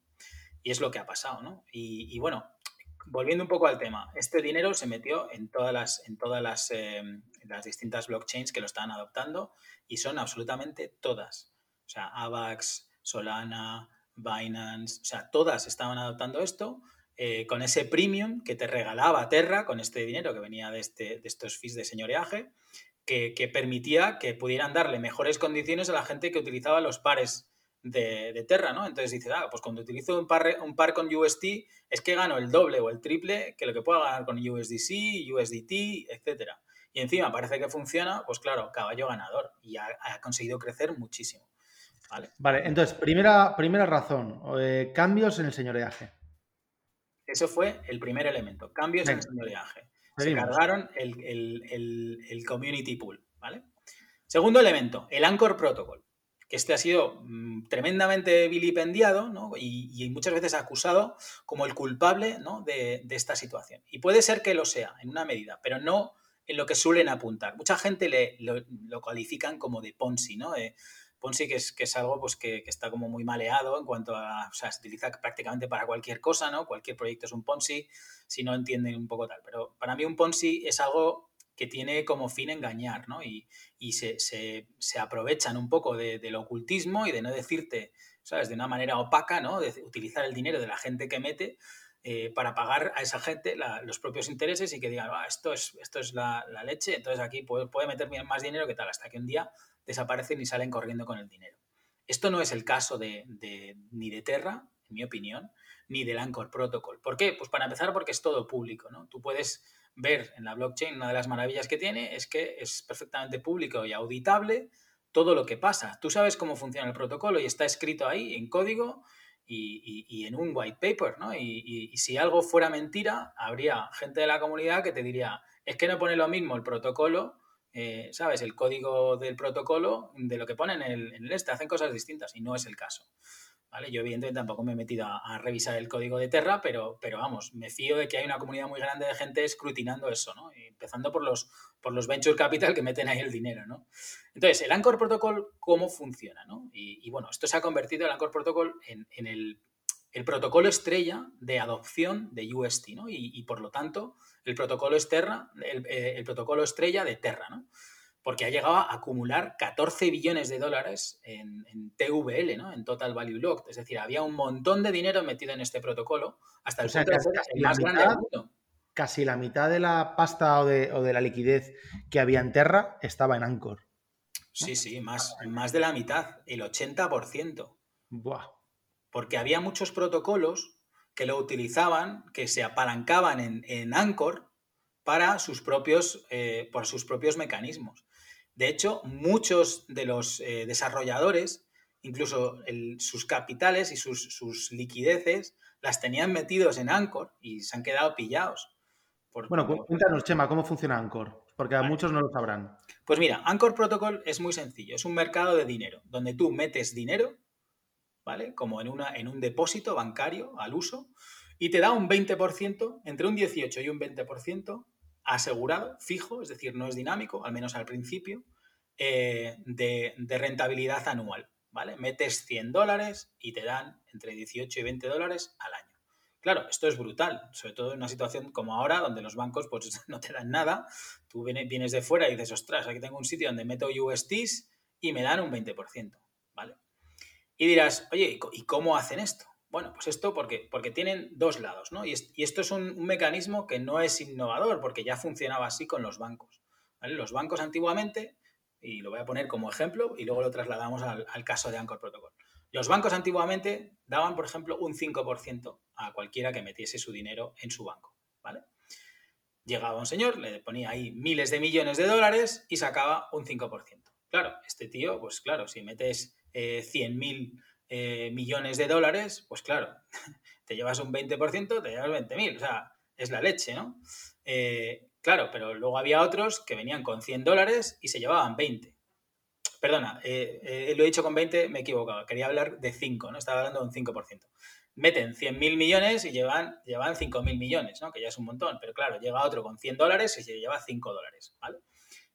Y es lo que ha pasado, ¿no? Y, bueno, volviendo un poco al tema, este dinero se metió en todas las, en todas las, eh, distintas blockchains que lo están adoptando y son absolutamente todas o sea, AVAX, Solana, Binance, o sea, todas estaban adoptando esto eh, con ese premium que te regalaba Terra, con este dinero que venía de, este, de estos fees de señoreaje, que, permitía que pudieran darle mejores condiciones a la gente que utilizaba los pares de, Terra, ¿no? Entonces dices, ah, pues cuando utilizo un par, un par con UST es que gano el doble o el triple que lo que pueda ganar con USDC, USDT, etcétera. Y encima parece que funciona, pues claro, caballo ganador y ha conseguido crecer muchísimo. Vale, entonces, primera, primera razón, eh, cambios en el señoreaje. Eso fue el primer elemento, cambios en el señoreaje. Se cargaron el, community pool, ¿vale? Segundo elemento, el Anchor Protocol, que este ha sido mm, tremendamente vilipendiado y, muchas veces acusado como el culpable de, esta situación. Y puede ser que lo sea, en una medida, pero no en lo que suelen apuntar. Mucha gente le, lo, califican como de Ponzi, ¿no? Ponzi, que es, que es algo pues, que, está como muy maleado en cuanto a, o sea, se utiliza prácticamente para cualquier cosa, ¿no? Cualquier proyecto es un Ponzi, si no entienden un poco tal. Pero para mí un Ponzi es algo que tiene como fin engañar, ¿no? Y, se, aprovechan un poco del ocultismo y de no decirte, ¿sabes? De una manera opaca, ¿no? De utilizar el dinero de la gente que mete eh, para pagar a esa gente los propios intereses y que digan, ah, esto es, esto es la, leche, entonces aquí puede, puede meter más dinero que tal, hasta que un día desaparecen y salen corriendo con el dinero. Esto no es el caso de, ni de Terra, en mi opinión, ni del Anchor Protocol. ¿Por qué? Pues para empezar porque es todo público, ¿no? Tú puedes ver en la blockchain, una de las maravillas que tiene es que es perfectamente público y auditable todo lo que pasa. Tú sabes cómo funciona el protocolo y está escrito ahí en código y, en un white paper, ¿no? Y, y, si algo fuera mentira, habría gente de la comunidad que te diría, es que no pone lo mismo el protocolo eh, ¿sabes? El código del protocolo de lo que pone en el, este, hacen cosas distintas y no es el caso. ¿Vale? Yo evidentemente tampoco me he metido a, revisar el código de Terra, pero, pero vamos, me fío de que hay una comunidad muy grande de gente escrutinando eso, ¿no? empezando por los, por los venture capital que meten ahí el dinero, ¿no? Entonces, el Anchor Protocol, ¿cómo funciona? ¿no? Y, bueno, esto se ha convertido, el Anchor Protocol, en, el, el, protocolo estrella de adopción de UST, ¿no? Y, y por lo tanto, el protocolo, eh, el, protocolo estrella de Terra, ¿no? Porque ha llegado a acumular 14 billones de dólares en, TVL, ¿no? En Total Value Locked. Es decir, había un montón de dinero metido en este protocolo hasta el punto de ser el más grande del mundo. Casi la mitad de la pasta o de, la liquidez que había en Terra estaba en Anchor. Sí, sí, más, más de la mitad, el 80%. Buah. Porque había muchos protocolos que lo utilizaban, que se apalancaban en, en Anchor para sus propios, eh, por sus propios mecanismos. De hecho, muchos de los eh, desarrolladores, incluso sus capitales y sus, liquideces, las tenían metidos en Anchor y se han quedado pillados. bueno, cuéntanos, Chema, ¿cómo funciona Anchor? Porque a muchos no lo sabrán. Pues mira, Anchor Protocol es muy sencillo. Es un mercado de dinero, donde tú metes dinero ¿vale? Como en, una, en un depósito bancario al uso, y te da un 20%, entre un 18 y un 20% asegurado, fijo, es decir, no es dinámico, al menos al principio, eh, de, rentabilidad anual, ¿vale? Metes 100 dólares y te dan entre 18 y 20 dólares al año. Claro, esto es brutal, sobre todo en una situación como ahora, donde los bancos pues, no te dan nada. Tú vienes de fuera y dices, ostras, aquí tengo un sitio donde meto USTs y me dan un 20%, ¿vale? Y dirás, oye, ¿y cómo hacen esto? Bueno, pues esto porque, porque tienen dos lados, ¿no? Y, esto es un, mecanismo que no es innovador, porque ya funcionaba así con los bancos. Los bancos antiguamente, y lo voy a poner como ejemplo, y luego lo trasladamos al, al caso de Anchor Protocol. Los bancos antiguamente daban, por ejemplo, un 5% a cualquiera que metiese su dinero en su banco, ¿vale? Llegaba un señor, le ponía ahí miles de millones de dólares y sacaba un 5%. Claro, este tío, pues claro, si metes eh, 100 mil eh, millones de dólares, pues claro, te llevas un 20%, te llevas 20 mil, o sea, es la leche, ¿no? Eh, claro, pero luego había otros que venían con 100 dólares y se llevaban 20. Perdona, eh, lo he dicho con 20, me he equivocado. Quería hablar de 5, ¿no? Estaba hablando de un 5%. Meten 100.000 millones y llevan, llevan 5.000 millones, ¿no? Que ya es un montón. Pero claro, llega otro con 100 dólares y se lleva 5 dólares, ¿vale?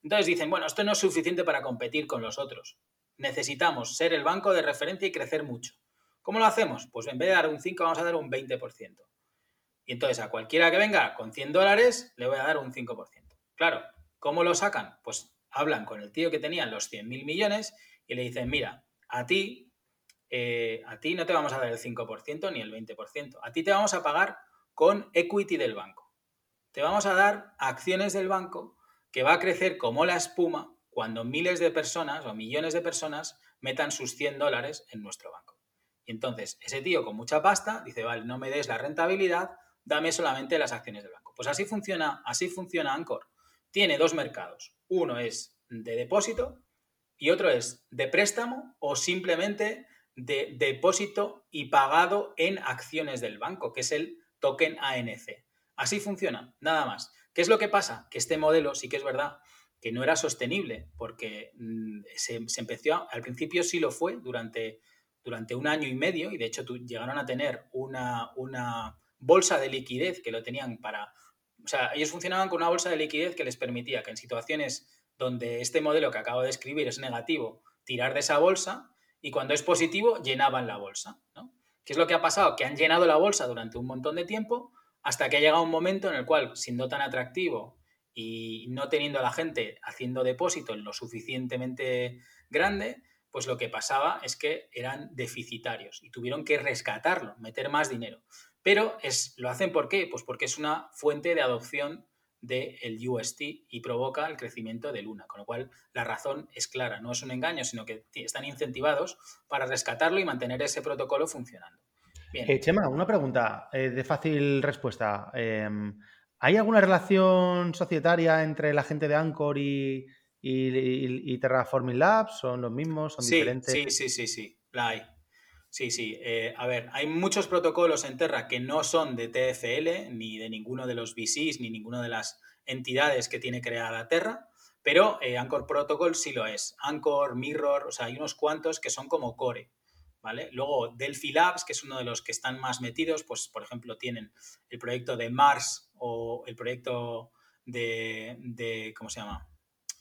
Entonces dicen, bueno, esto no es suficiente para competir con los otros. Necesitamos ser el banco de referencia y crecer mucho. ¿Cómo lo hacemos? Pues en vez de dar un 5, vamos a dar un 20%. Y entonces a cualquiera que venga con 100 dólares, le voy a dar un 5%. Claro, ¿cómo lo sacan? Pues hablan con el tío que tenía los 100.000 millones y le dicen, mira, a ti, eh, a ti no te vamos a dar el 5% ni el 20%, a ti te vamos a pagar con equity del banco. Te vamos a dar acciones del banco que va a crecer como la espuma cuando miles de personas o millones de personas metan sus 100 dólares en nuestro banco. Y entonces ese tío con mucha pasta dice, vale, no me des la rentabilidad, dame solamente las acciones del banco. Pues así funciona, así funciona Anchor. Tiene dos mercados. Uno es de depósito y otro es de préstamo o simplemente de depósito y pagado en acciones del banco, que es el token ANC. Así funciona, nada más. ¿Qué es lo que pasa? Que este modelo sí que es verdad que no era sostenible, porque mm, se, empezó, al principio sí lo fue durante, durante un año y medio, y de hecho llegaron a tener una, una bolsa de liquidez que lo tenían para o sea, ellos funcionaban con una bolsa de liquidez que les permitía que en situaciones donde este modelo que acabo de escribir es negativo, tirar de esa bolsa y cuando es positivo, llenaban la bolsa. ¿no? ¿Qué es lo que ha pasado? Que han llenado la bolsa durante un montón de tiempo hasta que ha llegado un momento en el cual, siendo tan atractivo y no teniendo a la gente haciendo depósito en lo suficientemente grande, pues lo que pasaba es que eran deficitarios y tuvieron que rescatarlo, meter más dinero. Pero es, lo hacen. Pues porque es una fuente de adopción del UST y provoca el crecimiento de Luna, con lo cual la razón es clara, no es un engaño, sino que están incentivados para rescatarlo y mantener ese protocolo funcionando. Eh, Chema, una pregunta eh, de fácil respuesta. Em, ¿Hay alguna relación societaria entre la gente de Anchor y, y, Terraforming Labs? ¿Son los mismos? ¿Son diferentes? Sí, sí, sí, sí, la hay. Sí, sí. Eh, a ver, hay muchos protocolos en Terra que no son de TFL, ni de ninguno de los VCs, ni ninguna de las entidades que tiene creada Terra, pero eh, Anchor Protocol sí lo es. Anchor, Mirror, o sea, hay unos cuantos que son como core. ¿Vale? Luego Delphi Labs, que es uno de los que están más metidos, pues por ejemplo tienen el proyecto de Mars o el proyecto de, ¿cómo se llama?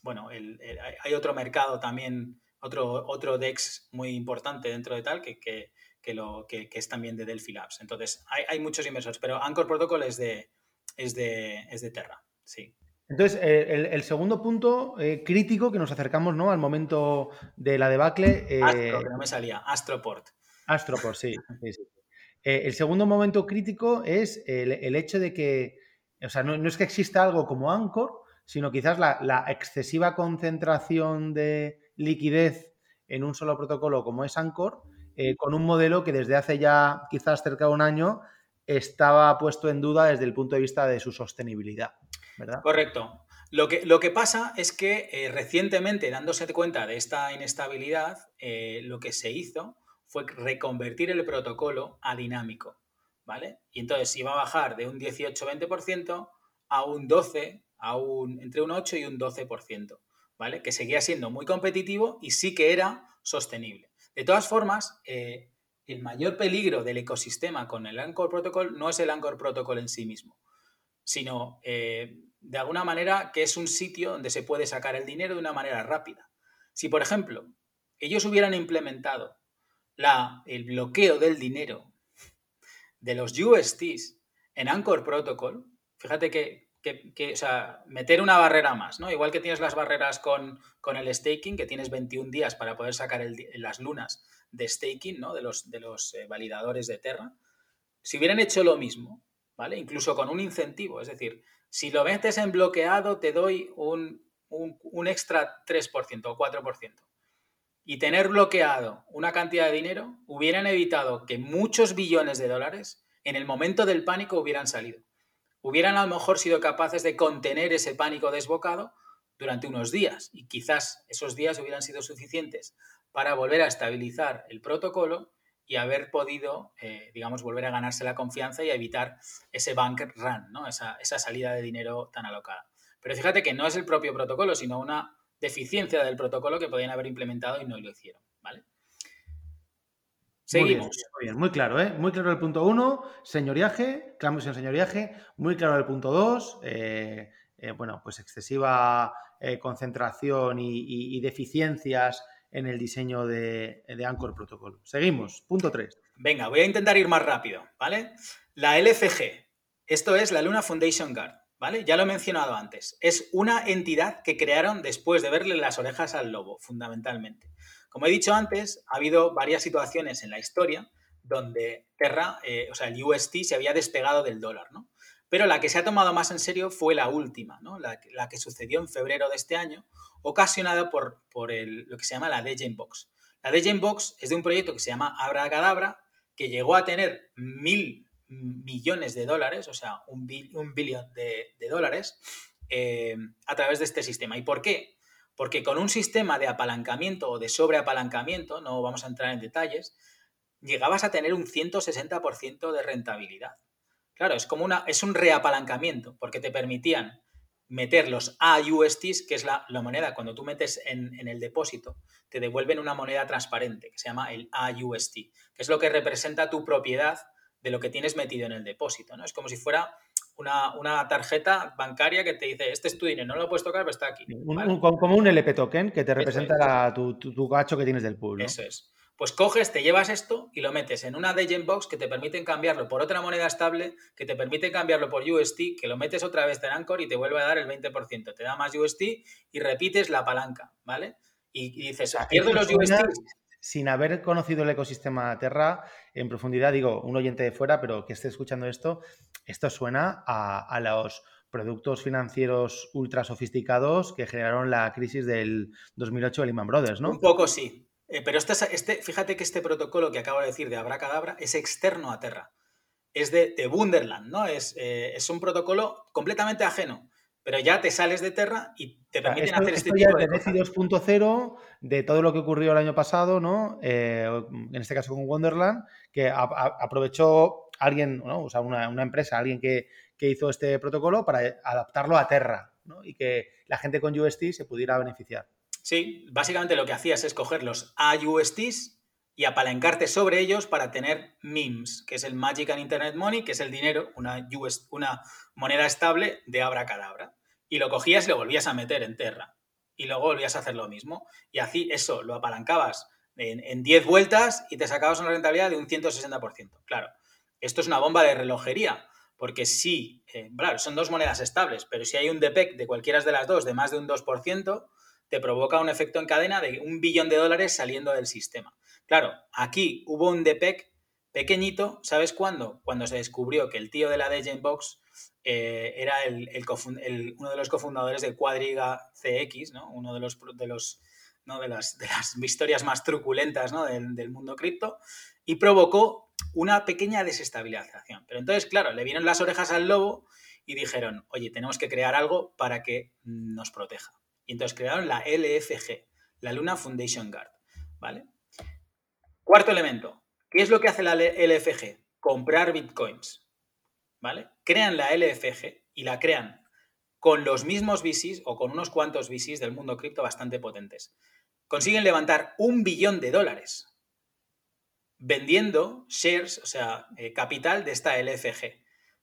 Bueno, hay otro mercado también otro, otro DEX muy importante dentro de tal que, que, lo, que, es también de Delphi Labs. Entonces, hay, hay, muchos inversores, pero Anchor Protocol es de, es de, es de Terra, sí. Entonces, eh, el, segundo punto eh, crítico que nos acercamos ¿no? al momento de la debacle. Eh, Astro, que no me salía, Astroport. Astroport, sí. el segundo momento crítico es el, hecho de que, o sea, no, no, es que exista algo como Anchor, sino quizás la, la excesiva concentración de, liquidez en un solo protocolo como es Anchor, eh, con un modelo que desde hace ya quizás cerca de un año estaba puesto en duda desde el punto de vista de su sostenibilidad. ¿verdad? Correcto. Lo que, lo que pasa es que eh, recientemente, dándose cuenta de esta inestabilidad, eh, lo que se hizo fue reconvertir el protocolo a dinámico. ¿Vale? Y entonces iba a bajar de un 18-20% a un 12, a un, entre un 8 y un 12%. ¿vale? Que seguía siendo muy competitivo y sí que era sostenible. De todas formas, eh, el mayor peligro del ecosistema con el Anchor Protocol no es el Anchor Protocol en sí mismo, sino eh, de alguna manera que es un sitio donde se puede sacar el dinero de una manera rápida. Si, por ejemplo, ellos hubieran implementado la, el bloqueo del dinero de los USTs en Anchor Protocol, fíjate que, o sea, meter una barrera más, ¿no? Igual que tienes las barreras con, el staking, que tienes 21 días para poder sacar las lunas de staking, ¿no? De los, de los eh, validadores de Terra. Si hubieran hecho lo mismo, ¿vale? Incluso con un incentivo, es decir, si lo metes en bloqueado, te doy un, un extra 3% o 4% y tener bloqueado una cantidad de dinero hubieran evitado que muchos billones de dólares en el momento del pánico hubieran salido. Hubieran a lo mejor sido capaces de contener ese pánico desbocado durante unos días y quizás esos días hubieran sido suficientes para volver a estabilizar el protocolo y haber podido, eh, digamos, volver a ganarse la confianza y evitar ese bank run, esa, esa salida de dinero tan alocada. Pero fíjate que no es el propio protocolo, sino una deficiencia del protocolo que podían haber implementado y no lo hicieron, ¿vale? Seguimos. Muy, bien, muy claro, ¿eh? Muy claro el punto uno, señoriaje, clamos en señoriaje, muy claro el punto dos, eh, eh, bueno, pues excesiva eh, concentración y, deficiencias en el diseño de, de Anchor Protocol. Seguimos, punto tres. Venga, voy a intentar ir más rápido, ¿vale? La LFG, esto es la Luna Foundation Guard. ¿Vale? Ya lo he mencionado antes. Es una entidad que crearon después de verle las orejas al lobo, fundamentalmente. Como he dicho antes, ha habido varias situaciones en la historia donde Terra, eh, o sea, el UST se había despegado del dólar, ¿no? Pero la que se ha tomado más en serio fue la última, ¿no? La, que sucedió en febrero de este año, ocasionada por, por lo que se llama la Degen Box. La Degen Box es de un proyecto que se llama Abracadabra, que llegó a tener mil millones de dólares, o sea, un, billón de, dólares, eh, a través de este sistema. ¿Y por qué? Porque con un sistema de apalancamiento o de sobreapalancamiento, no vamos a entrar en detalles, llegabas a tener un 160% de rentabilidad. Claro, es como una, es un reapalancamiento, porque te permitían meter los AUSTs, que es la, moneda, cuando tú metes en, en, el depósito, te devuelven una moneda transparente, que se llama el AUST, que es lo que representa tu propiedad de lo que tienes metido en el depósito, ¿no? Es como si fuera una, tarjeta bancaria que te dice, este es tu dinero, no lo puedes tocar, pero está aquí. como un LP token que te representa tu, tu, gacho que tienes del pool. Eso es. Pues coges, te llevas esto y lo metes en una Degen Box que te permiten cambiarlo por otra moneda estable, que te permite cambiarlo por UST, que lo metes otra vez en Anchor y te vuelve a dar el 20%. Te da más UST y repites la palanca, ¿vale? Y, dices, pierdo los UST sin haber conocido el ecosistema Terra en profundidad, digo, un oyente de fuera, pero que esté escuchando esto, esto suena a, los productos financieros ultra sofisticados que generaron la crisis del 2008 de Lehman Brothers, ¿no? Un poco sí. Eh, pero este, este, fíjate que este protocolo que acabo de decir de Abracadabra es externo a Terra. Es de, de ¿no? Es, eh, es un protocolo completamente ajeno pero ya te sales de Terra y te permiten hacer este tipo de, de 2.0 de todo lo que ocurrió el año pasado, ¿no? Eh, en este caso con Wonderland, que aprovechó alguien, ¿no? o sea, una, empresa, alguien que, hizo este protocolo para adaptarlo a Terra, ¿no? Y que la gente con UST se pudiera beneficiar. Sí, básicamente lo que hacías es coger los AUSTs y apalancarte sobre ellos para tener MIMS, que es el Magic and Internet Money, que es el dinero, una, una moneda estable de abracadabra y lo cogías y lo volvías a meter en Terra. Y luego volvías a hacer lo mismo. Y así eso lo apalancabas en, 10 vueltas y te sacabas una rentabilidad de un 160%. Claro, esto es una bomba de relojería, porque si, eh, claro, son dos monedas estables, pero si hay un DPEC de cualquiera de las dos de más de un 2%, te provoca un efecto en cadena de un billón de dólares saliendo del sistema. Claro, aquí hubo un DPEC pequeñito, ¿sabes cuándo? Cuando se descubrió que el tío de la Degen Box eh, era el, uno de los cofundadores de Quadriga CX, ¿no? uno de los, de los de, las, de las historias más truculentas del, mundo cripto, y provocó una pequeña desestabilización. Pero entonces, claro, le vieron las orejas al lobo y dijeron, oye, tenemos que crear algo para que nos proteja. Y entonces crearon la LFG, la Luna Foundation Guard. ¿vale? Cuarto elemento, ¿qué es lo que hace la LFG? Comprar bitcoins. ¿vale? Crean la LFG y la crean con los mismos VCs o con unos cuantos VCs del mundo cripto bastante potentes. Consiguen levantar un billón de dólares vendiendo shares, o sea, eh, capital de esta LFG,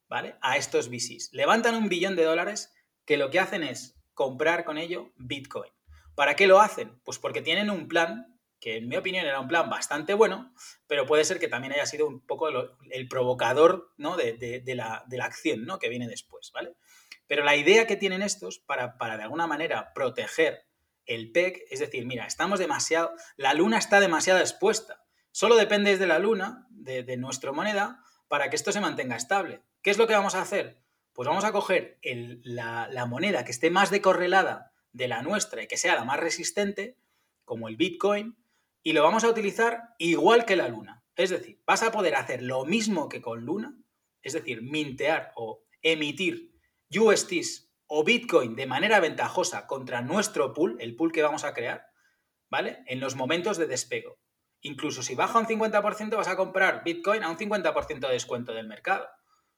¿vale? A estos VCs. Levantan un billón de dólares que lo que hacen es comprar con ello Bitcoin. ¿Para qué lo hacen? Pues porque tienen un plan que en mi opinión era un plan bastante bueno, pero puede ser que también haya sido un poco el provocador ¿no? de, la, acción ¿no? que viene después, ¿vale? Pero la idea que tienen estos para, para de alguna manera proteger el PEC, es decir, mira, estamos demasiado, la luna está demasiado expuesta. Solo depende de la luna, de, de nuestra moneda, para que esto se mantenga estable. ¿Qué es lo que vamos a hacer? Pues vamos a coger la, moneda que esté más decorrelada de la nuestra y que sea la más resistente, como el Bitcoin, y lo vamos a utilizar igual que la luna. Es decir, vas a poder hacer lo mismo que con luna, es decir, mintear o emitir USTs o Bitcoin de manera ventajosa contra nuestro pool, el pool que vamos a crear, ¿vale? En los momentos de despego. Incluso si baja un 50%, vas a comprar Bitcoin a un 50% de descuento del mercado.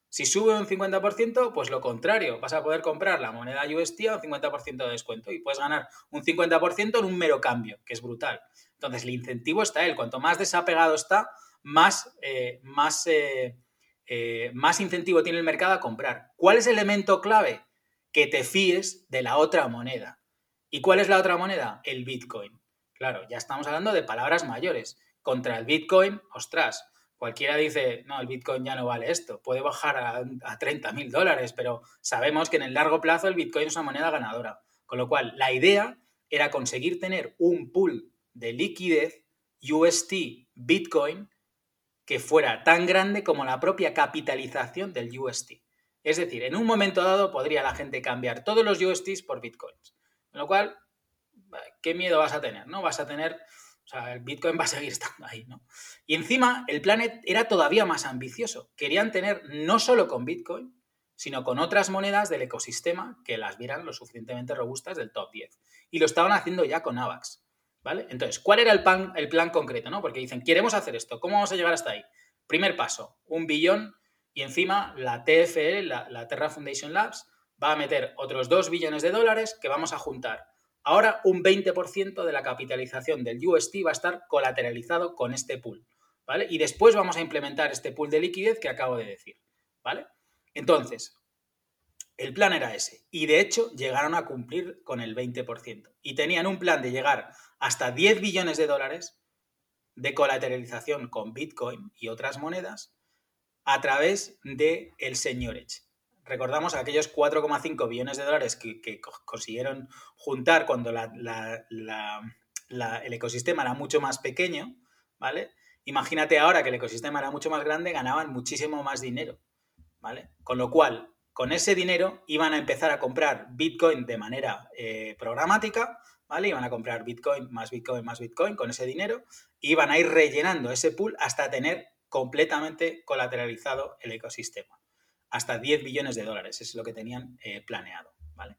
Si sube un 50%, pues lo contrario, vas a poder comprar la moneda UST a un 50% de descuento y puedes ganar un 50% en un mero cambio, que es brutal. Entonces, el incentivo está él. Cuanto más desapegado está, más, eh, más, eh, eh, más incentivo tiene el mercado a comprar. ¿Cuál es el elemento clave? Que te fíes de la otra moneda. ¿Y cuál es la otra moneda? El Bitcoin. Claro, ya estamos hablando de palabras mayores. Contra el Bitcoin, ostras, Cualquiera dice, no, el Bitcoin ya no vale esto, puede bajar a, a 30 mil dólares, pero sabemos que en el largo plazo el Bitcoin es una moneda ganadora. Con lo cual, la idea era conseguir tener un pool de liquidez UST Bitcoin que fuera tan grande como la propia capitalización del UST. Es decir, en un momento dado podría la gente cambiar todos los USTs por Bitcoins. Con lo cual, ¿qué miedo vas a tener? ¿No? Vas a tener o sea, el Bitcoin va a seguir estando ahí, ¿no? Y encima, el Planet era todavía más ambicioso. Querían tener no solo con Bitcoin, sino con otras monedas del ecosistema que las vieran lo suficientemente robustas del top 10. Y lo estaban haciendo ya con AVAX, ¿vale? Entonces, ¿cuál era el plan, el plan concreto, no? Porque dicen, queremos hacer esto, ¿cómo vamos a llegar hasta ahí? Primer paso, un billón y encima la TFL, la, la Terra Foundation Labs, va a meter otros dos billones de dólares que vamos a juntar Ahora un 20% de la capitalización del UST va a estar colateralizado con este pool, ¿vale? Y después vamos a implementar este pool de liquidez que acabo de decir, ¿vale? Entonces, el plan era ese. Y de hecho llegaron a cumplir con el 20%. Y tenían un plan de llegar hasta 10 billones de dólares de colateralización con Bitcoin y otras monedas a través del el señorage recordamos aquellos 4,5 billones de dólares que, consiguieron juntar cuando el ecosistema era mucho más pequeño, ¿vale? Imagínate ahora que el ecosistema era mucho más grande, ganaban muchísimo más dinero, ¿vale? Con lo cual, con ese dinero iban a empezar a comprar Bitcoin de manera eh, programática, ¿vale? Iban a comprar Bitcoin más Bitcoin más Bitcoin con ese dinero iban a ir rellenando ese pool hasta tener completamente colateralizado el ecosistema hasta 10 billones de dólares, es lo que tenían eh, planeado, ¿vale?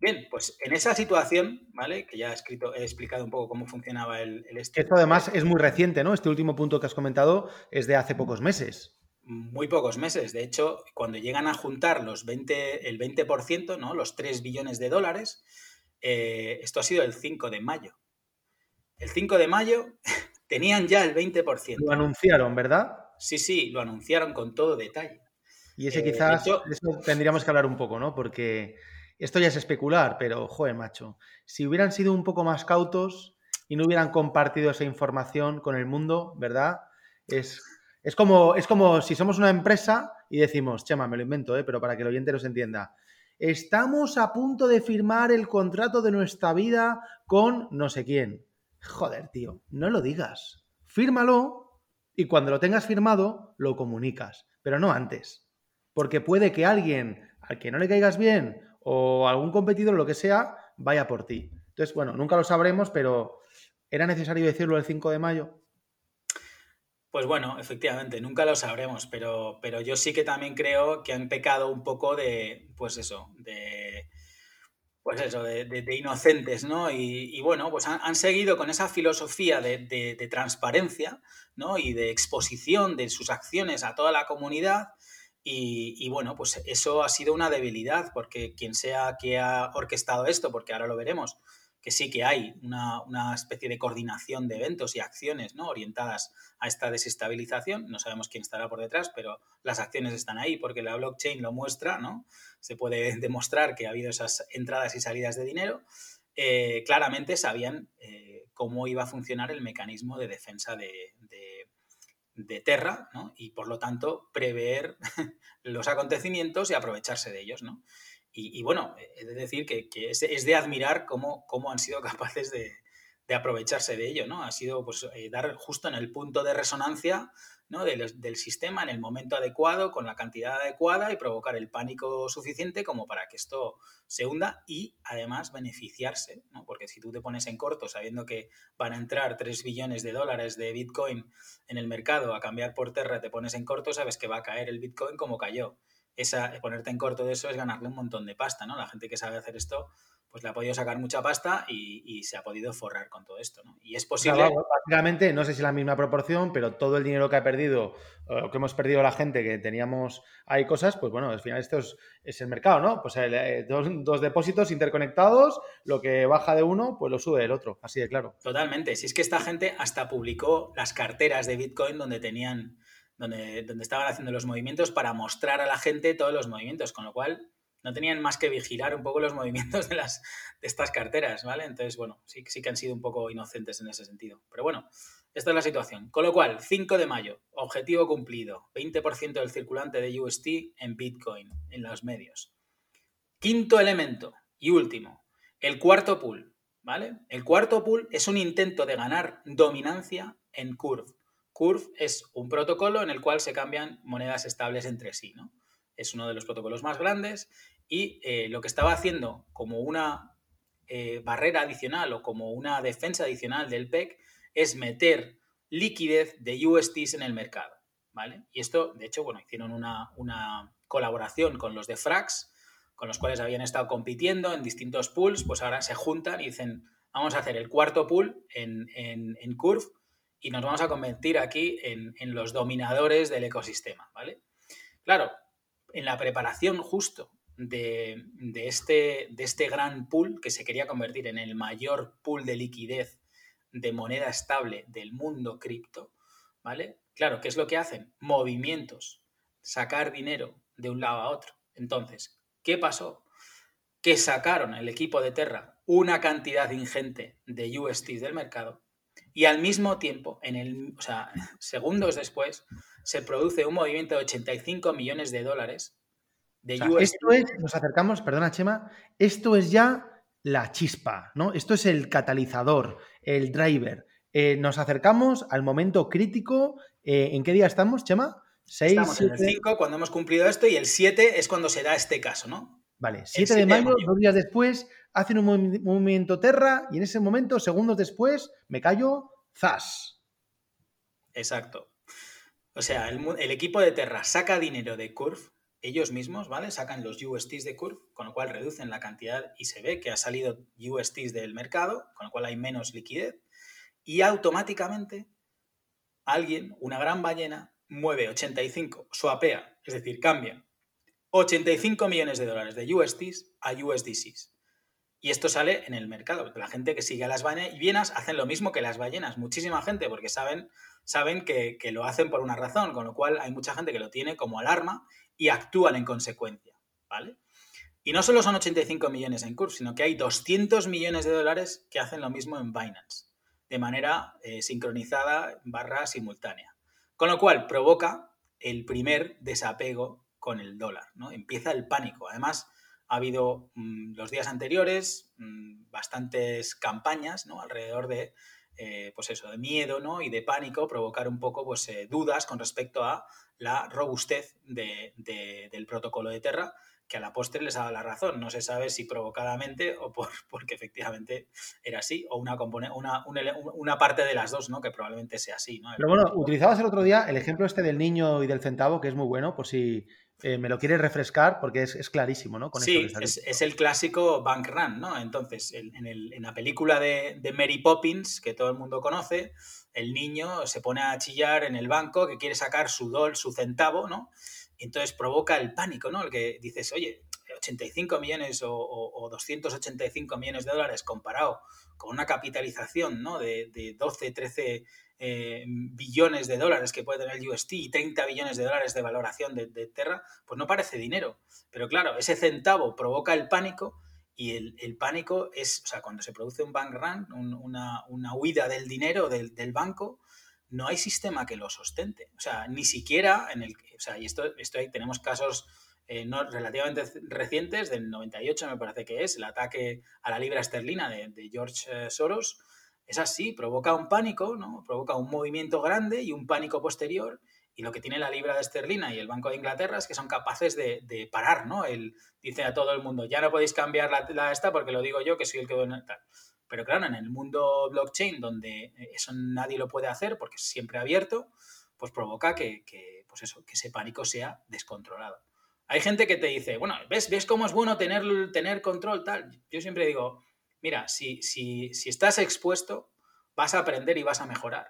Bien, pues en esa situación, ¿vale? Que ya he, escrito, he explicado un poco cómo funcionaba el, el Esto además es muy reciente, ¿no? Este último punto que has comentado es de hace pocos meses. Muy pocos meses. De hecho, cuando llegan a juntar los 20, el 20%, ¿no? Los 3 billones de dólares, eh, esto ha sido el 5 de mayo. El 5 de mayo tenían ya el 20%. Lo anunciaron, ¿verdad? Sí, sí, lo anunciaron con todo detalle. Y ese eh, quizás, eso tendríamos que hablar un poco, ¿no? Porque esto ya es especular, pero, joder, macho, si hubieran sido un poco más cautos y no hubieran compartido esa información con el mundo, ¿verdad? Es, es, como, es como si somos una empresa y decimos, Chema, me lo invento, ¿eh? pero para que el oyente nos entienda, estamos a punto de firmar el contrato de nuestra vida con no sé quién. Joder, tío, no lo digas. Fírmalo y cuando lo tengas firmado, lo comunicas, pero no antes porque puede que alguien al que no le caigas bien o algún competidor, lo que sea, vaya por ti. Entonces, bueno, nunca lo sabremos, pero ¿era necesario decirlo el 5 de mayo? Pues bueno, efectivamente, nunca lo sabremos, pero, pero yo sí que también creo que han pecado un poco de, pues eso, de, pues eso, de, inocentes, ¿no? Y, bueno, pues han, seguido con esa filosofía de, transparencia, ¿no? Y de exposición de sus acciones a toda la comunidad, y, bueno, pues eso ha sido una debilidad, porque quien sea que ha orquestado esto, porque ahora lo veremos, que sí que hay una, especie de coordinación de eventos y acciones ¿no? orientadas a esta desestabilización. No sabemos quién estará por detrás, pero las acciones están ahí porque la blockchain lo muestra, ¿no? Se puede demostrar que ha habido esas entradas y salidas de dinero. claramente sabían cómo iba a funcionar el mecanismo de defensa de, Terra, ¿no? Y por lo tanto prever los acontecimientos y aprovecharse de ellos, ¿no? Y, bueno, es decir que, es, de admirar cómo, cómo han sido capaces de, aprovecharse de ello, ¿no? Ha sido pues, eh, dar justo en el punto de resonancia del, sistema en el momento adecuado, con la cantidad adecuada y provocar el pánico suficiente como para que esto se hunda y además beneficiarse, porque si tú te pones en corto sabiendo que van a entrar 3 billones de dólares de Bitcoin en el mercado a cambiar por Terra, te pones en corto, sabes que va a caer el Bitcoin como cayó. Esa, ponerte en corto de eso es ganarle un montón de pasta, ¿no? La gente que sabe hacer esto pues le ha podido sacar mucha pasta y, se ha podido forrar con todo esto. ¿no? Y es posible. básicamente, no sé si es la misma proporción, pero todo el dinero que ha perdido, o que hemos perdido la gente que teníamos ahí cosas, pues bueno, al final esto es, el mercado, ¿no? Pues eh, dos, depósitos interconectados, lo que baja de uno, pues lo sube el otro, así de claro. Totalmente. Si es que esta gente hasta publicó las carteras de Bitcoin donde tenían. Donde, donde estaban haciendo los movimientos para mostrar a la gente todos los movimientos, con lo cual no tenían más que vigilar un poco los movimientos de, las, de estas carteras, ¿vale? Entonces, bueno, sí, sí que han sido un poco inocentes en ese sentido. Pero bueno, esta es la situación. Con lo cual, 5 de mayo, objetivo cumplido, 20% del circulante de UST en Bitcoin, en los medios. Quinto elemento y último, el cuarto pool, ¿vale? El cuarto pool es un intento de ganar dominancia en Curve. Curve es un protocolo en el cual se cambian monedas estables entre sí, ¿no? Es uno de los protocolos más grandes y eh, lo que estaba haciendo como una eh, barrera adicional o como una defensa adicional del PEC es meter liquidez de USTs en el mercado. ¿vale? Y esto, de hecho, bueno, hicieron una, colaboración con los de Frax, con los cuales habían estado compitiendo en distintos pools, pues ahora se juntan y dicen, vamos a hacer el cuarto pool en, en, Curve y nos vamos a convertir aquí en, en, los dominadores del ecosistema, ¿vale? Claro, en la preparación justo de, este, de este gran pool que se quería convertir en el mayor pool de liquidez de moneda estable del mundo cripto, ¿vale? Claro, ¿qué es lo que hacen? Movimientos, sacar dinero de un lado a otro. Entonces, ¿qué pasó? Que sacaron el equipo de Terra una cantidad ingente de USTs del mercado y al mismo tiempo, en el, o sea, segundos después, se produce un movimiento de 85 millones de dólares de Esto es, nos acercamos, perdona Chema, esto es ya la chispa, ¿no? Esto es el catalizador, el driver. Eh, nos acercamos al momento crítico. Eh, ¿En qué día estamos, Chema? 6, estamos en el 5 cuando hemos cumplido esto y el 7 es cuando se da este caso, ¿no? Vale, 7 de mayo, dos días después, hacen un movimiento Terra y en ese momento, segundos después, me callo, zas. Exacto. O sea, el, equipo de Terra saca dinero de Curve, ellos mismos, ¿vale? Sacan los USTs de Curve, con lo cual reducen la cantidad y se ve que ha salido USTs del mercado, con lo cual hay menos liquidez, y automáticamente alguien, una gran ballena, mueve 85, swapea, es decir, cambia 85 millones de dólares de USTs a USDCs. Y esto sale en el mercado. La gente que sigue a las ballenas hacen lo mismo que las ballenas. Muchísima gente, porque saben saben que, lo hacen por una razón, con lo cual hay mucha gente que lo tiene como alarma y actúan en consecuencia, ¿vale? Y no solo son 85 millones en Curve, sino que hay 200 millones de dólares que hacen lo mismo en Binance, de manera eh, sincronizada barra simultánea. Con lo cual provoca el primer desapego con el dólar, ¿no? Empieza el pánico. Además, ha habido mm, los días anteriores mm, bastantes campañas ¿no? alrededor de eh, pues eso, de miedo ¿no? y de pánico, provocar un poco pues, eh, dudas con respecto a la robustez del protocolo de Terra, que a la postre les ha dado la razón. No se sabe si provocadamente o por, porque efectivamente era así, o una, una, una, parte de las dos, ¿no? que probablemente sea así. ¿no? Pero bueno, utilizabas el otro día el ejemplo este del niño y del centavo, que es muy bueno, por si eh, me lo quieres refrescar porque es, clarísimo, ¿no? sí, es, el clásico bank run, ¿no? Entonces, en, la película de, Mary Poppins, que todo el mundo conoce, el niño se pone a chillar en el banco que quiere sacar su dol, su centavo, ¿no? entonces provoca el pánico, ¿no? El que dices, oye, 85 millones o, 285 millones de dólares comparado con una capitalización ¿no? de, de 12, 13 eh, billones de dólares que puede tener el UST y 30 billones de dólares de valoración de, Terra, pues no parece dinero. Pero claro, ese centavo provoca el pánico y el, pánico es, o sea, cuando se produce un bank run, una, huida del dinero del, banco, no hay sistema que lo sostente. O sea, ni siquiera en el... O sea, y esto, esto ahí tenemos casos eh, no, relativamente recientes, del 98 me parece que es, el ataque a la libra esterlina de, de George eh, Soros, es así, provoca un pánico, ¿no? provoca un movimiento grande y un pánico posterior y lo que tiene la libra de esterlina y el Banco de Inglaterra es que son capaces de, parar, ¿no? El, dice a todo el mundo, ya no podéis cambiar la, esta porque lo digo yo que soy el que... Tal. Pero claro, en el mundo blockchain, donde eso nadie lo puede hacer porque es siempre abierto, pues provoca que, pues eso, que ese pánico sea descontrolado. Hay gente que te dice, bueno, ¿ves, ves cómo es bueno tener, tener control tal? Yo siempre digo, mira, si, si, si estás expuesto, vas a aprender y vas a mejorar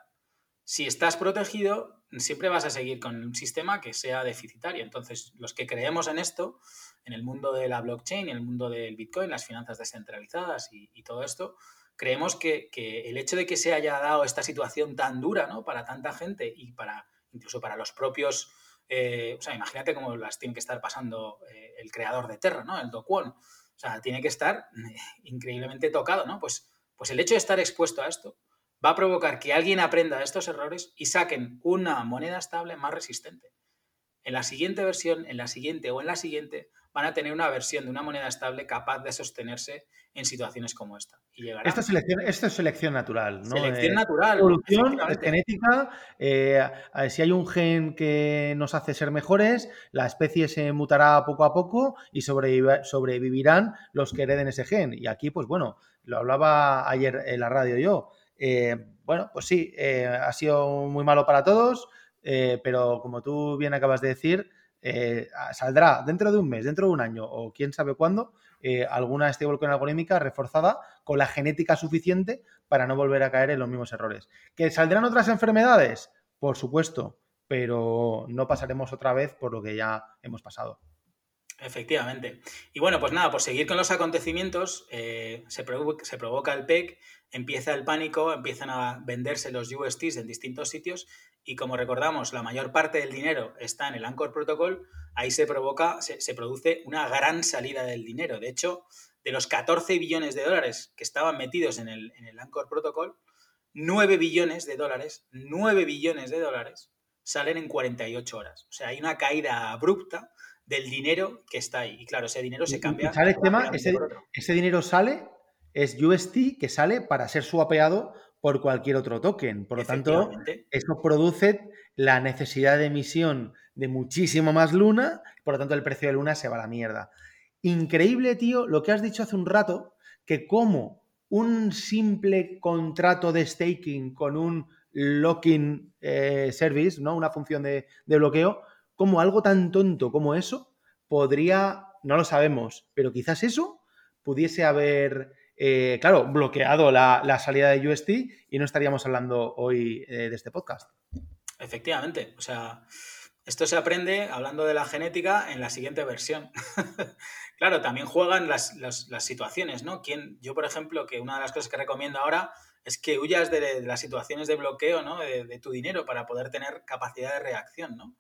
si estás protegido, siempre vas a seguir con un sistema que sea deficitario. Entonces, los que creemos en esto, en el mundo de la blockchain, en el mundo del Bitcoin, las finanzas descentralizadas y, todo esto, creemos que, el hecho de que se haya dado esta situación tan dura ¿no? para tanta gente y para incluso para los propios, eh, o sea, imagínate cómo las tiene que estar pasando eh, el creador de Terra, ¿no? el Do Kwon. O sea, tiene que estar eh, increíblemente tocado, ¿no? Pues, pues el hecho de estar expuesto a esto va a provocar que alguien aprenda de estos errores y saquen una moneda estable más resistente. En la siguiente versión, en la siguiente o en la siguiente, van a tener una versión de una moneda estable capaz de sostenerse en situaciones como esta. Y esto, es selección, esto es selección natural. ¿no? Selección eh, natural. Evolución, genética. Eh, si hay un gen que nos hace ser mejores, la especie se mutará poco a poco y sobrevivirán los que hereden ese gen. Y aquí, pues bueno, lo hablaba ayer en la radio yo. Eh, bueno, pues sí, eh, ha sido muy malo para todos, pero como tú bien acabas de decir, saldrá dentro de un mes, dentro de un año o quién sabe cuándo, alguna stablecoin algorítmica reforzada con la genética suficiente para no volver a caer en los mismos errores. ¿Que saldrán otras enfermedades? Por supuesto, pero no pasaremos otra vez por lo que ya hemos pasado. Efectivamente. Y bueno, pues nada, por seguir con los acontecimientos, se, se, provoca el PEC empieza el pánico, empiezan a venderse los USTs en distintos sitios y como recordamos, la mayor parte del dinero está en el Anchor Protocol, ahí se provoca, se, produce una gran salida del dinero. De hecho, de los 14 billones de dólares que estaban metidos en el, en el Anchor Protocol, 9 billones de dólares, 9 billones de dólares salen en 48 horas. O sea, hay una caída abrupta del dinero que está ahí. Y claro, ese dinero se cambia. tema? ese dinero sale es UST que sale para ser swapeado por cualquier otro token. Por lo tanto, eso produce la necesidad de emisión de muchísimo más Luna, por lo tanto el precio de Luna se va a la mierda. Increíble, tío, lo que has dicho hace un rato, que como un simple contrato de staking con un locking eh, service, ¿no? Una función de, de bloqueo, como algo tan tonto como eso podría, no lo sabemos, pero quizás eso pudiese haber eh, claro, bloqueado la, salida de UST y no estaríamos hablando hoy eh, de este podcast. Efectivamente, o sea, esto se aprende, hablando de la genética, en la siguiente versión. claro, también juegan las, situaciones, ¿no? yo, por ejemplo, que una de las cosas que recomiendo ahora es que huyas de, las situaciones de bloqueo, ¿no? De, de, tu dinero para poder tener capacidad de reacción, ¿no?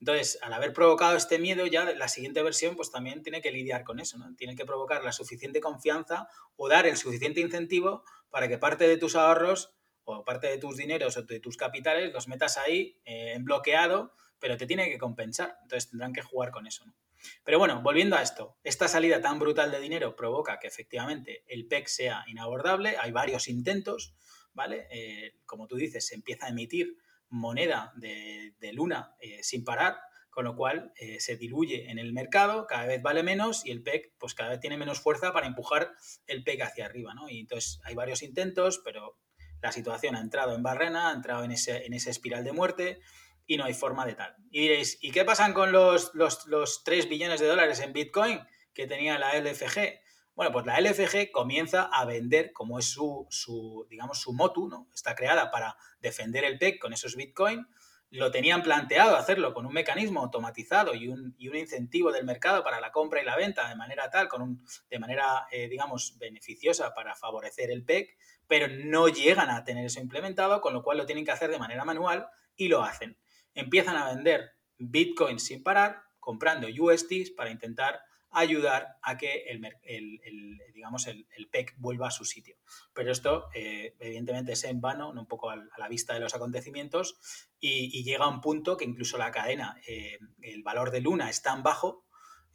Entonces, al haber provocado este miedo, ya la siguiente versión pues también tiene que lidiar con eso, ¿no? Tiene que provocar la suficiente confianza o dar el suficiente incentivo para que parte de tus ahorros o parte de tus dineros o de tus capitales los metas ahí eh, en bloqueado, pero te tiene que compensar. Entonces tendrán que jugar con eso, ¿no? Pero bueno, volviendo a esto, esta salida tan brutal de dinero provoca que efectivamente el PEC sea inabordable, hay varios intentos, ¿vale? Eh, como tú dices, se empieza a emitir moneda de, Luna eh, sin parar, con lo cual eh, se diluye en el mercado, cada vez vale menos y el PEC pues cada vez tiene menos fuerza para empujar el PEC hacia arriba, ¿no? Y entonces hay varios intentos, pero la situación ha entrado en barrena, ha entrado en ese, en esa espiral de muerte y no hay forma de tal. Y diréis, ¿y qué pasan con los, los, los 3 billones de dólares en Bitcoin que tenía la LFG? Bueno, pues la LFG comienza a vender, como es su, su, digamos, su motu, ¿no? Está creada para defender el PEC con esos Bitcoin. Lo tenían planteado hacerlo con un mecanismo automatizado y un, y un incentivo del mercado para la compra y la venta de manera tal, con un, de manera, eh, digamos, beneficiosa para favorecer el PEC, pero no llegan a tener eso implementado, con lo cual lo tienen que hacer de manera manual y lo hacen. Empiezan a vender Bitcoin sin parar, comprando USDs para intentar ayudar a que el, digamos, el, PEC vuelva a su sitio. Pero esto, eh, evidentemente, es en vano, un poco a la vista de los acontecimientos, y, llega a un punto que incluso la cadena, eh, el valor de Luna es tan bajo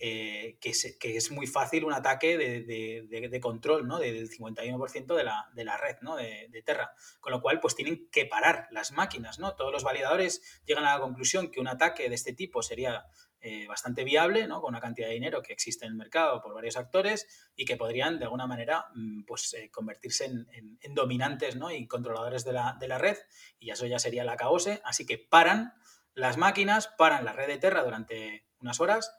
eh, que, es, muy fácil un ataque de, control ¿no? del 51% de la, de la red ¿no? de, Terra. Con lo cual, pues tienen que parar las máquinas. ¿no? Todos los validadores llegan a la conclusión que un ataque de este tipo sería eh, bastante viable, ¿no? con una cantidad de dinero que existe en el mercado por varios actores y que podrían de alguna manera mm, pues, eh, convertirse en, dominantes ¿no? y controladores de la, de la red y eso ya sería la caose. Así que paran las máquinas, paran la red de Terra durante unas horas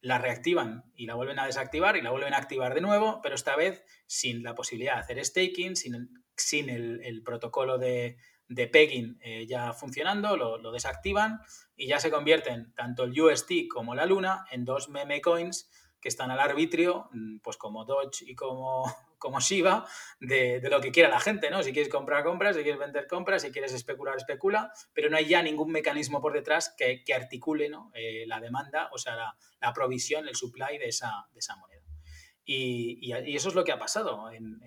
la reactivan y la vuelven a desactivar y la vuelven a activar de nuevo, pero esta vez sin la posibilidad de hacer staking, sin, sin el, protocolo de, de pegging eh, ya funcionando, lo, desactivan y ya se convierten tanto el UST como la Luna en dos meme coins que están al arbitrio, mm, pues como Doge y como, como Shiba, de, lo que quiera la gente, ¿no? Si quieres comprar, compras, si quieres vender, compras, si quieres especular, especula, pero no hay ya ningún mecanismo por detrás que, articule ¿no? Eh, la demanda, o sea, la, provisión, el supply de esa, de esa moneda. Y, eso es lo que ha pasado en,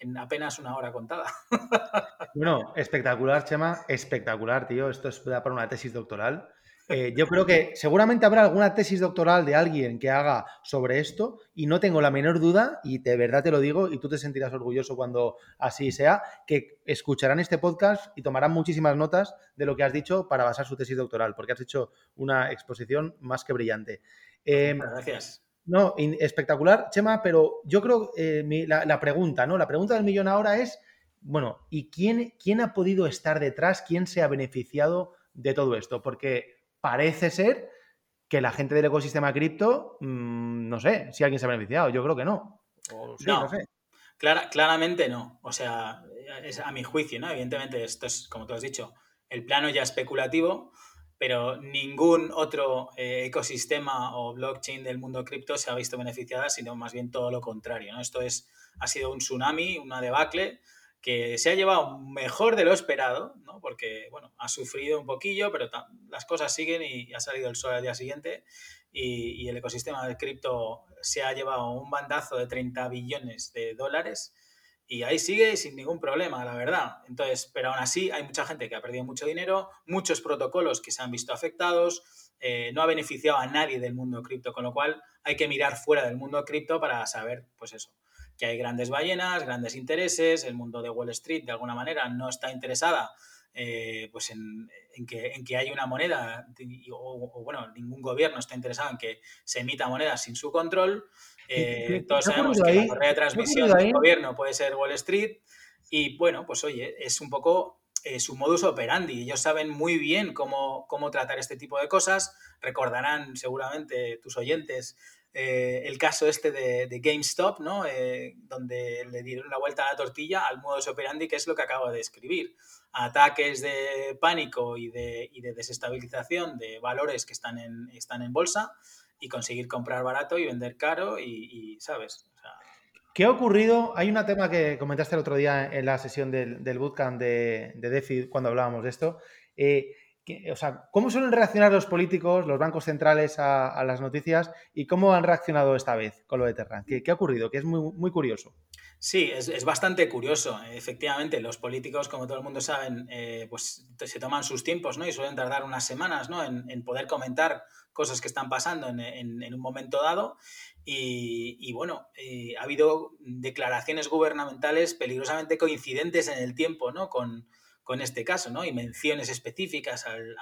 en apenas una hora contada. Bueno, espectacular, Chema, espectacular, tío. Esto es para una tesis doctoral. Eh, yo creo que seguramente habrá alguna tesis doctoral de alguien que haga sobre esto y no tengo la menor duda, y de verdad te lo digo, y tú te sentirás orgulloso cuando así sea, que escucharán este podcast y tomarán muchísimas notas de lo que has dicho para basar su tesis doctoral, porque has hecho una exposición más que brillante. Em, gracias. No, espectacular, Chema, pero yo creo eh, la, la, pregunta, ¿no? La pregunta del millón ahora es, bueno, ¿y quién, quién ha podido estar detrás? ¿Quién se ha beneficiado de todo esto? Porque parece ser que la gente del ecosistema cripto, mm, no sé si alguien se ha beneficiado, yo creo que no. no, sé. claramente no. O sea, es a mi juicio, ¿no? Evidentemente, esto es, como tú has dicho, el plano ya especulativo, pero ningún otro eh, ecosistema o blockchain del mundo cripto se ha visto beneficiada, sino más bien todo lo contrario, ¿no? Esto es, ha sido un tsunami, una debacle que se ha llevado mejor de lo esperado, ¿no? porque bueno, ha sufrido un poquillo, pero las cosas siguen y ha salido el sol al día siguiente y, el ecosistema del cripto se ha llevado un bandazo de 30 billones de dólares y ahí sigue sin ningún problema, la verdad. Entonces, pero aún así hay mucha gente que ha perdido mucho dinero, muchos protocolos que se han visto afectados, eh, no ha beneficiado a nadie del mundo cripto, con lo cual hay que mirar fuera del mundo cripto para saber, pues eso, que hay grandes ballenas, grandes intereses, el mundo de Wall Street de alguna manera no está interesada eh, pues en, que, en que haya una moneda, o, bueno, ningún gobierno está interesado en que se emita moneda sin su control. Eh, todos sabemos que la correa de transmisión del gobierno puede ser Wall Street y bueno, pues oye, es un poco eh, su modus operandi. Ellos saben muy bien cómo, cómo tratar este tipo de cosas. Recordarán seguramente tus oyentes eh, el caso este de, GameStop, ¿no? Eh, donde le dieron la vuelta a la tortilla al modus operandi, que es lo que acabo de describir. Ataques de pánico y de, desestabilización de valores que están en, están en bolsa y conseguir comprar barato y vender caro y, ¿sabes? ¿Qué ha ocurrido? Hay un tema que comentaste el otro día en la sesión del, bootcamp de, de DeFi cuando hablábamos de esto. Eh, o sea, ¿cómo suelen reaccionar los políticos, los bancos centrales a, las noticias y cómo han reaccionado esta vez con lo de Terra? ¿Qué, ha ocurrido? Que es muy, muy curioso. Sí, es, bastante curioso. Efectivamente, los políticos, como todo el mundo sabe, eh, pues se toman sus tiempos ¿no? y suelen tardar unas semanas ¿no? en, poder comentar cosas que están pasando en, un momento dado. Y, bueno, eh, ha habido declaraciones gubernamentales peligrosamente coincidentes en el tiempo ¿no? con, con este caso, ¿no? Y menciones específicas al,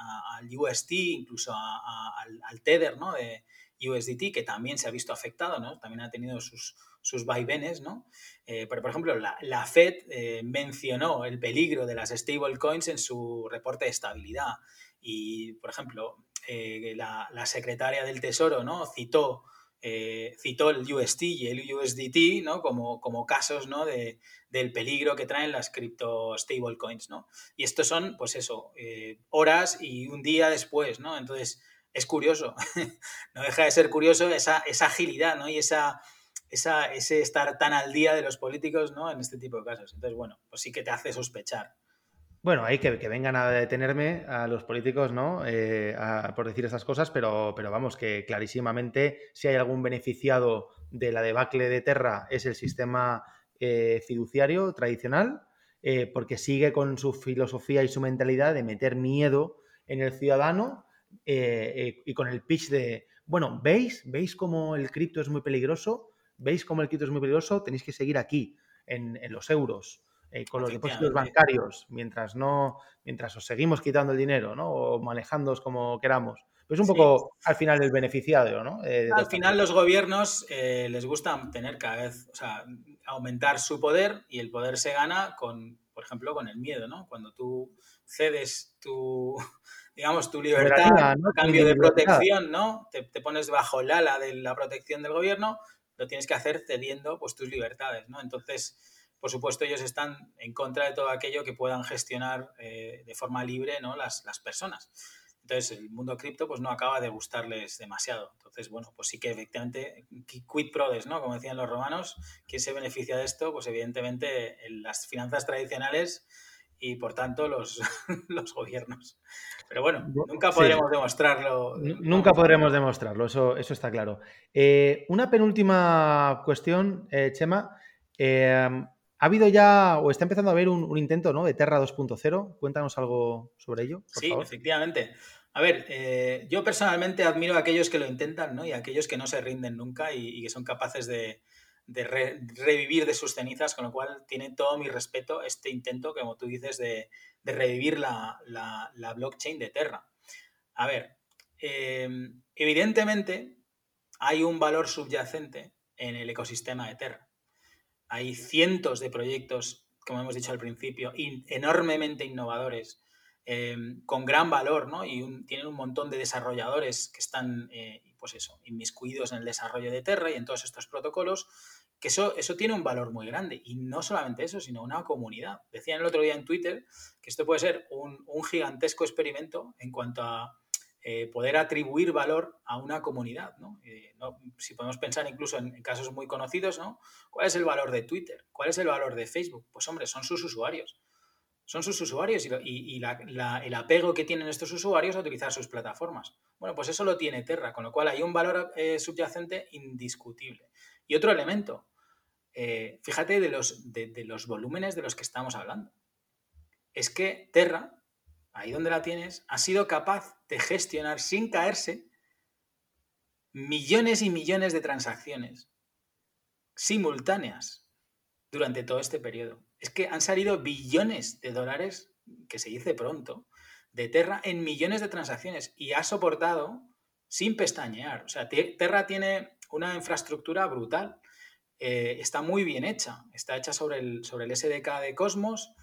UST, incluso al, Tether, ¿no? De USDT, que también se ha visto afectado, ¿no? También ha tenido sus, sus vaivenes, ¿no? Eh, pero, por ejemplo, la, Fed eh, mencionó el peligro de las stablecoins en su reporte de estabilidad. Y, por ejemplo, eh, la, la, secretaria del Tesoro, ¿no? Citó eh, citó el UST y el USDT ¿no? como, como casos ¿no? de, del peligro que traen las cripto stablecoins. ¿no? Y estos son, pues eso, eh, horas y un día después. ¿no? Entonces, es curioso, no deja de ser curioso esa, esa agilidad ¿no? y esa, esa, ese estar tan al día de los políticos ¿no? en este tipo de casos. Entonces, bueno, pues sí que te hace sospechar. Bueno, hay que, que vengan a detenerme a los políticos, ¿no? Eh, por decir esas cosas, pero, pero vamos, que clarísimamente si hay algún beneficiado de la debacle de Terra es el sistema eh, fiduciario tradicional, eh, porque sigue con su filosofía y su mentalidad de meter miedo en el ciudadano y con el pitch de, bueno, ¿veis? ¿Veis cómo el cripto es muy peligroso? ¿Veis cómo el cripto es muy peligroso? Tenéis que seguir aquí, en, en los euros. Eh, con los depósitos bancarios, mientras no, mientras os seguimos quitando el dinero, ¿no? O manejándoos como queramos. Pues un poco al final el beneficiario, ¿no? Eh, al final los gobiernos eh, les gusta tener cada vez, o sea, aumentar su poder y el poder se gana con, por ejemplo, con el miedo, ¿no? Cuando tú cedes tu, digamos, tu libertad cambio de protección, ¿no? Te, te, pones bajo el ala de la protección del gobierno, lo tienes que hacer cediendo pues tus libertades, ¿no? Entonces, por supuesto, ellos están en contra de todo aquello que puedan gestionar eh, de forma libre ¿no? las, personas. Entonces, el mundo cripto pues, no acaba de gustarles demasiado. Entonces, bueno, pues sí que efectivamente, quid prodes, ¿no? Como decían los romanos, ¿quién se beneficia de esto? Pues evidentemente las finanzas tradicionales y por tanto los, los gobiernos. Pero bueno, nunca podremos demostrarlo. Nunca podremos demostrarlo, eso, eso está claro. Eh, una penúltima cuestión, eh, Chema. ¿Ha habido ya o está empezando a haber un, intento ¿no? de Terra 2.0? Cuéntanos algo sobre ello. sí, efectivamente. A ver, eh, yo personalmente admiro a aquellos que lo intentan ¿no? y a aquellos que no se rinden nunca y, que son capaces de, revivir de sus cenizas, con lo cual tiene todo mi respeto este intento, como tú dices, de, revivir la, blockchain de Terra. A ver, eh, evidentemente hay un valor subyacente en el ecosistema de Terra. Hay cientos de proyectos, como hemos dicho al principio, enormemente innovadores, em, con gran valor, ¿no? Y tienen un montón de desarrolladores que están, eh, pues eso, inmiscuidos en el desarrollo de Terra y en todos estos protocolos, que eso, eso tiene un valor muy grande. Y no solamente eso, sino una comunidad. Decían el otro día en Twitter que esto puede ser un gigantesco experimento en cuanto a eh, poder atribuir valor a una comunidad. Eh, ¿no? Si podemos pensar incluso en, casos muy conocidos, ¿no? ¿cuál es el valor de Twitter? ¿Cuál es el valor de Facebook? Pues hombre, son sus usuarios. Son sus usuarios y, el apego que tienen estos usuarios a utilizar sus plataformas. Bueno, pues eso lo tiene Terra, con lo cual hay un valor eh, subyacente indiscutible. Y otro elemento, fíjate de los volúmenes de los que estamos hablando. Es que Terra ahí donde la tienes, ha sido capaz de gestionar sin caerse millones y millones de transacciones simultáneas durante todo este periodo. Es que han salido billones de dólares, que se dice pronto, de Terra en millones de transacciones y ha soportado sin pestañear. O sea, Terra tiene una infraestructura brutal. Eh, está muy bien hecha. Está hecha sobre el, sobre el SDK de Cosmos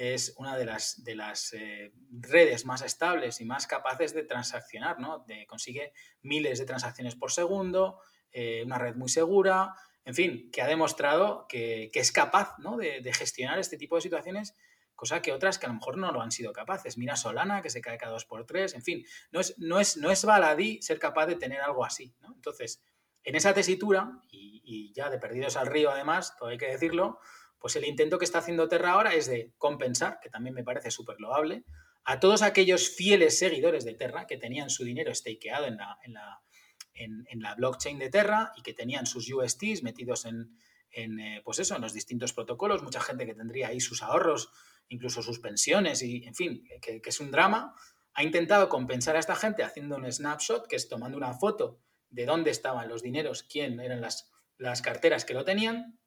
es una de las, de las eh, redes más estables y más capaces de transaccionar, ¿no? De, consigue miles de transacciones por segundo, eh, una red muy segura, en fin, que ha demostrado que, es capaz de, gestionar este tipo de situaciones, cosa que otras que a lo mejor no lo han sido capaces. Mira Solana, que se cae cada dos por tres, en fin, no es, no es, no es baladí ser capaz de tener algo así. Entonces, en esa tesitura, y ya de perdidos al río además, todo hay que decirlo, pues el intento que está haciendo Terra ahora es de compensar, que también me parece súper loable, a todos aquellos fieles seguidores de Terra que tenían su dinero stakeado en la, blockchain de Terra y que tenían sus USTs metidos en, eh, pues eso, en los distintos protocolos, mucha gente que tendría ahí sus ahorros, incluso sus pensiones, y en fin, que, es un drama, ha intentado compensar a esta gente haciendo un snapshot, que es tomando una foto de dónde estaban los dineros, quién eran las carteras que lo tenían,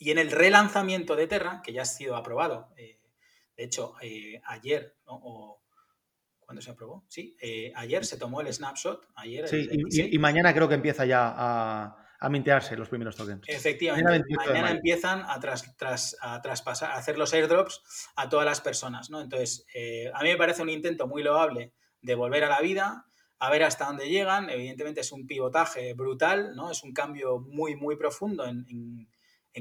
y en el relanzamiento de Terra, que ya ha sido aprobado, eh, de hecho, eh, ayer, o ¿cuándo se aprobó? Sí, eh, ayer se tomó el snapshot. Ayer, sí, y, mañana creo que empieza ya a, a mintearse los primeros tokens. Efectivamente, mañana, empiezan a, tras, tras, a traspasar, a hacer los airdrops a todas las personas, ¿no? Entonces, a mí me parece un intento muy loable de volver a la vida, a ver hasta dónde llegan. Evidentemente es un pivotaje brutal, ¿no? Es un cambio muy, muy profundo en en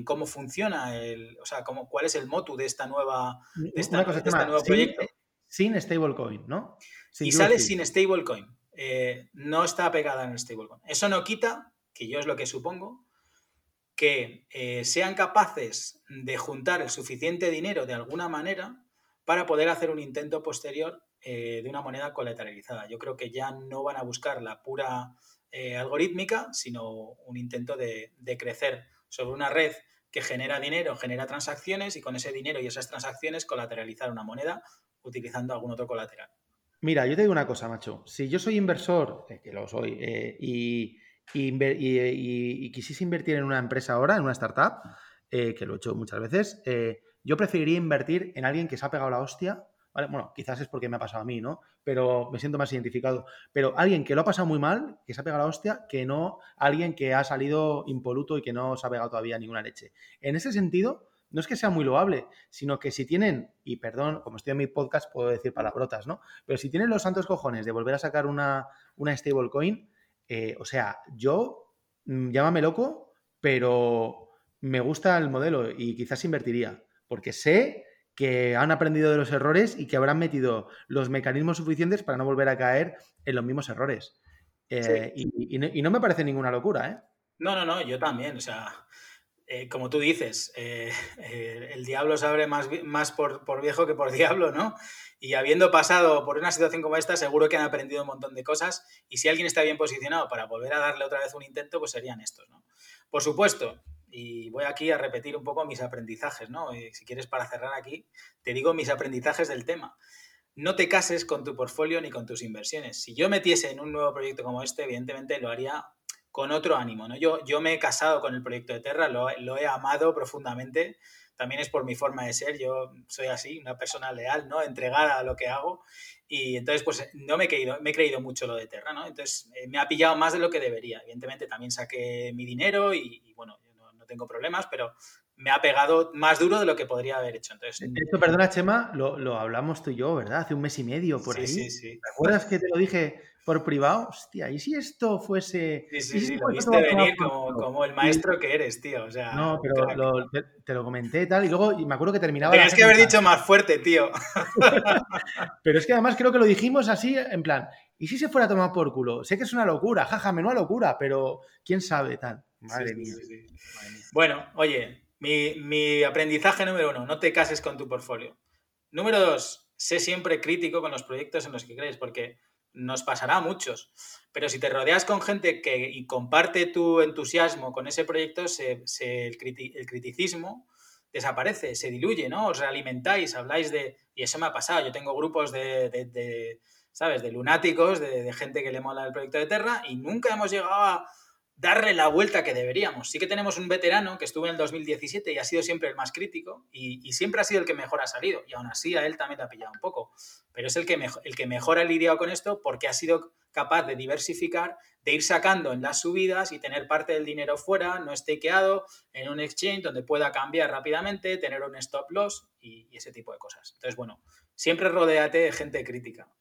cómo funciona, el, o sea, cómo, cuál es el motu de esta nueva de, este nuevo proyecto. Sin stablecoin, ¿no? y sale sin stablecoin. Eh, no está pegada en el stablecoin. Eso no quita, que yo es lo que supongo, que eh, sean capaces de juntar el suficiente dinero de alguna manera para poder hacer un intento posterior eh, de una moneda colateralizada. Yo creo que ya no van a buscar la pura eh, algorítmica, sino un intento de, crecer sobre una red que genera dinero, genera transacciones y con ese dinero y esas transacciones colateralizar una moneda utilizando algún otro colateral. Mira, yo te digo una cosa, macho. Si yo soy inversor, eh, que lo soy, y, y, quisiese invertir en una empresa ahora, en una startup, que lo he hecho muchas veces, yo preferiría invertir en alguien que se ha pegado la hostia bueno, quizás es porque me ha pasado a mí, ¿no? Pero me siento más identificado. Pero alguien que lo ha pasado muy mal, que se ha pegado la hostia, que no alguien que ha salido impoluto y que no se ha pegado todavía ninguna leche. En ese sentido, no es que sea muy loable, sino que si tienen, y perdón, como estoy en mi podcast, puedo decir palabrotas, ¿no? Pero si tienen los santos cojones de volver a sacar una, una stablecoin, eh, o sea, yo, mm, llámame loco, pero me gusta el modelo y quizás invertiría, porque sé que han aprendido de los errores y que habrán metido los mecanismos suficientes para no volver a caer en los mismos errores. Eh, y, no, me parece ninguna locura, ¿eh? No, no, no, yo también. O sea, eh, como tú dices, eh, el diablo se abre más, más por, por, viejo que por diablo, ¿no? Y habiendo pasado por una situación como esta, seguro que han aprendido un montón de cosas. Y si alguien está bien posicionado para volver a darle otra vez un intento, pues serían estos, ¿no? Por supuesto, y voy aquí a repetir un poco mis aprendizajes, ¿no? Eh, si quieres para cerrar aquí, te digo mis aprendizajes del tema. No te cases con tu portfolio ni con tus inversiones. Si yo metiese en un nuevo proyecto como este, evidentemente lo haría con otro ánimo, ¿no? Yo, yo me he casado con el proyecto de Terra, lo, lo he amado profundamente, también es por mi forma de ser, yo soy así, una persona leal, ¿no? Entregada a lo que hago y entonces pues no me he creído, me he creído mucho lo de Terra, ¿no? Entonces eh, me ha pillado más de lo que debería. Evidentemente también saqué mi dinero y, y bueno, tengo problemas, pero me ha pegado más duro de lo que podría haber hecho. Entonces, Esto, perdona, Chema, lo, hablamos tú y yo, ¿verdad? Hace un mes y medio por ahí. Sí, sí. ¿Te acuerdas que te lo dije por privado? Hostia, ¿y si esto fuese. Sí, sí, sí, lo viste venir como, el maestro que eres, tío. O sea, no, pero te, lo comenté tal, y luego y me acuerdo que terminaba. Tenías que haber dicho más fuerte, tío. pero es que además creo que lo dijimos así, en plan. ¿Y si se fuera a tomar por culo? Sé que es una locura, jaja, menuda locura, pero quién sabe tal. Madre mía. Bueno, oye, mi, aprendizaje número uno, no te cases con tu portfolio. Número dos, sé siempre crítico con los proyectos en los que crees, porque nos pasará a muchos. Pero si te rodeas con gente que y comparte tu entusiasmo con ese proyecto, se, el, criticismo desaparece, se diluye, ¿no? Os realimentáis, habláis de... Y eso me ha pasado. Yo tengo grupos de, ¿sabes? De lunáticos, de, de, gente que le mola el proyecto de Terra y nunca hemos llegado a, darle la vuelta que deberíamos. Sí que tenemos un veterano que estuvo en el 2017 y ha sido siempre el más crítico y, siempre ha sido el que mejor ha salido. Y aún así a él también le ha pillado un poco. Pero es el que, mejor, el que mejor ha lidiado con esto porque ha sido capaz de diversificar, de ir sacando en las subidas y tener parte del dinero fuera, no estakeado, en un exchange donde pueda cambiar rápidamente, tener un stop loss y, y ese tipo de cosas. Entonces, bueno, siempre rodéate de gente crítica.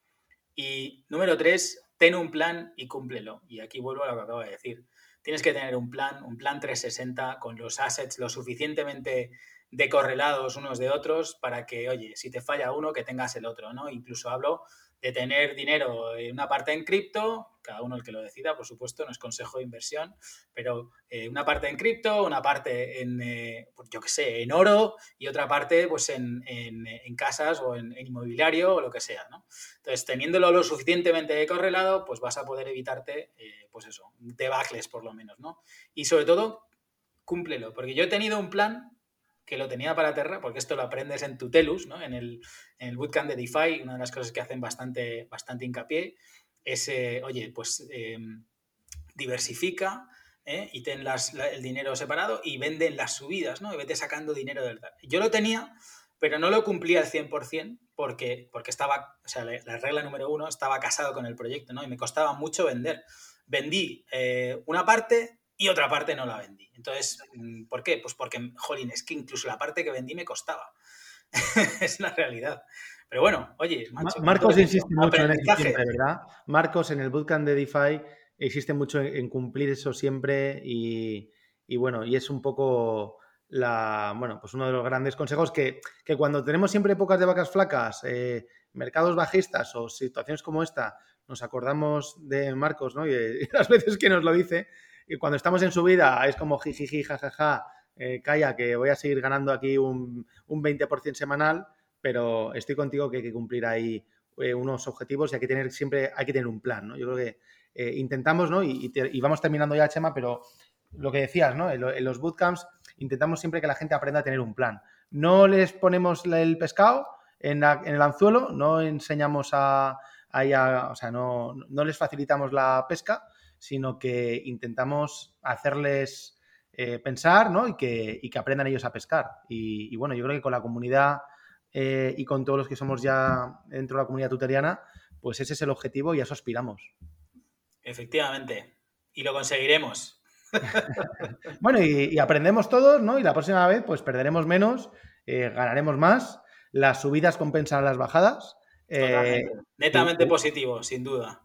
Y número tres, ten un plan y cúmplelo. Y aquí vuelvo a lo que acabo de decir tienes que tener un plan, un plan 360 con los assets lo suficientemente decorrelados unos de otros para que, oye, si te falla uno, que tengas el otro, ¿no? Incluso hablo de tener dinero en una parte en cripto, cada uno el que lo decida, por supuesto, no es consejo de inversión, pero eh, una parte en cripto, una parte en, eh, pues yo qué sé, en oro y otra parte pues en, casas o en, inmobiliario o lo que sea, ¿no? Entonces, teniéndolo lo suficientemente correlado, pues vas a poder evitarte, eh, pues eso, debacles por lo menos, ¿no? Y sobre todo, cúmplelo, porque yo he tenido un plan que lo tenía para Terra, porque esto lo aprendes en Tutelus, ¿no? en, el, en el bootcamp de DeFi, una de las cosas que hacen bastante, bastante hincapié es, eh, oye, pues em, diversifica ¿eh? y ten el dinero separado y vende las subidas, ¿no? Y vete sacando dinero del Yo lo tenía, pero no lo cumplía al 100% porque, porque estaba, o sea, la, regla número uno, estaba casado con el proyecto, ¿no? Y me costaba mucho vender. Vendí eh, una parte y otra parte no la vendí. Entonces, mm, ¿por qué? Pues porque, jolín, es que incluso la parte que vendí me costaba. es la realidad. Pero bueno, oye, Marcos insiste mucho en eso siempre, ¿verdad? Marcos en el bootcamp de DeFi existe mucho en cumplir eso siempre y, bueno, y es un poco la, bueno, pues uno de los grandes consejos que, cuando tenemos siempre épocas de vacas flacas, eh, mercados bajistas o situaciones como esta, nos acordamos de Marcos, ¿no? Y, las veces que nos lo dice, y cuando estamos en su vida es como jijiji, jajaja, eh, calla, que voy a seguir ganando aquí un, un 20% semanal, pero estoy contigo que hay que cumplir ahí eh, unos objetivos y hay que tener siempre, hay que tener un plan, ¿no? Yo creo que eh, intentamos, ¿no? Y, vamos terminando ya, Chema, pero lo que decías, ¿no? En, los bootcamps intentamos siempre que la gente aprenda a tener un plan. No les ponemos el pescado en, el anzuelo, no enseñamos a, o sea, no, no, les facilitamos la pesca, sino que intentamos hacerles eh, pensar, ¿no? Y que, y que, aprendan ellos a pescar. Y, bueno, yo creo que con la comunidad eh, y con todos los que somos ya dentro de la comunidad tuteriana, pues ese es el objetivo y a eso aspiramos. Efectivamente. Y lo conseguiremos. bueno, y, aprendemos todos, ¿no? Y la próxima vez, pues perderemos menos, eh, ganaremos más, las subidas compensan las bajadas. Netamente positivo, sin duda.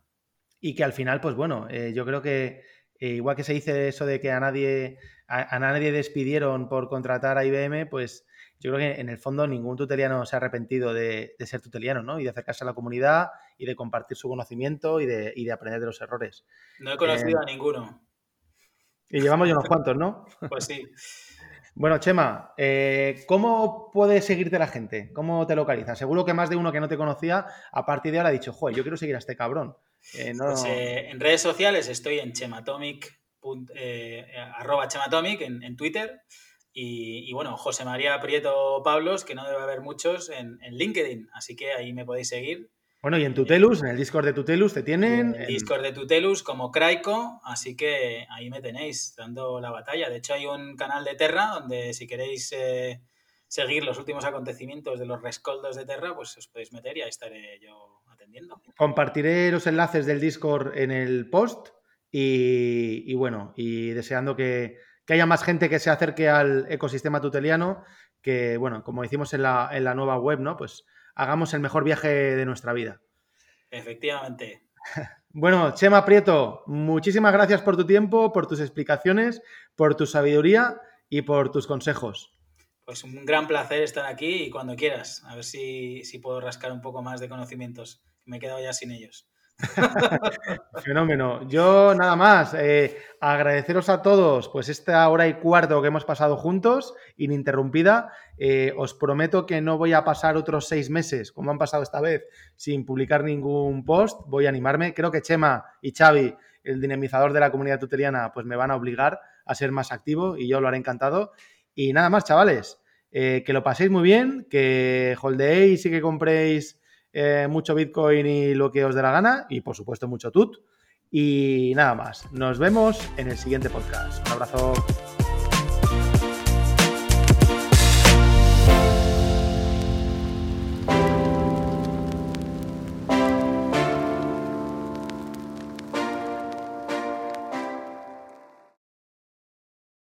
Y que al final, pues bueno, eh, yo creo que igual que se dice eso de que a nadie, a, nadie despidieron por contratar a IBM, pues yo creo que en el fondo ningún tuteliano se ha arrepentido de, ser tuteliano, ¿no? Y de acercarse a la comunidad y de compartir su conocimiento y de, y de aprender de los errores. No he conocido a ninguno. Y llevamos ya unos cuantos, ¿no? Pues sí. Bueno, Chema, eh, ¿cómo puede seguirte la gente? ¿Cómo te localiza? Seguro que más de uno que no te conocía, a partir de ahora ha dicho, joder, yo quiero seguir a este cabrón. Eh, pues, eh, en redes sociales estoy en chematomic, arroba chematomic en, Twitter. Y, bueno, José María Prieto Pablos, que no debe haber muchos, en, en LinkedIn. Así que ahí me podéis seguir. Bueno, y en Tutelus, en el Discord de Tutelus, te tienen. En el Discord de Tutelus como Craico, así que ahí me tenéis dando la batalla. De hecho, hay un canal de Terra donde si queréis eh, seguir los últimos acontecimientos de los rescoldos de Terra, pues os podéis meter y ahí estaré yo Compartiré los enlaces del Discord en el post y, bueno, y deseando que, haya más gente que se acerque al ecosistema tuteliano, que bueno, como decimos en la, en la nueva web, ¿no? Pues hagamos el mejor viaje de nuestra vida. Efectivamente. Bueno, Chema Prieto, muchísimas gracias por tu tiempo, por tus explicaciones, por tu sabiduría y por tus consejos. Pues un gran placer estar aquí y cuando quieras, a ver si, si puedo rascar un poco más de conocimientos. Me he quedado ya sin ellos. Fenómeno. Yo nada más, eh, agradeceros a todos pues esta hora y cuarto que hemos pasado juntos, ininterrumpida. Eh, os prometo que no voy a pasar otros seis meses, como han pasado esta vez, sin publicar ningún post. Voy a animarme. Creo que Chema y Xavi, el dinamizador de la comunidad tuteriana, pues me van a obligar a ser más activo y yo lo haré encantado. Y nada más, chavales, eh, que lo paséis muy bien, que holdeéis y que compréis eh, mucho Bitcoin y lo que os dé la gana, y por supuesto mucho TUT. Y nada más, nos vemos en el siguiente podcast. Un abrazo.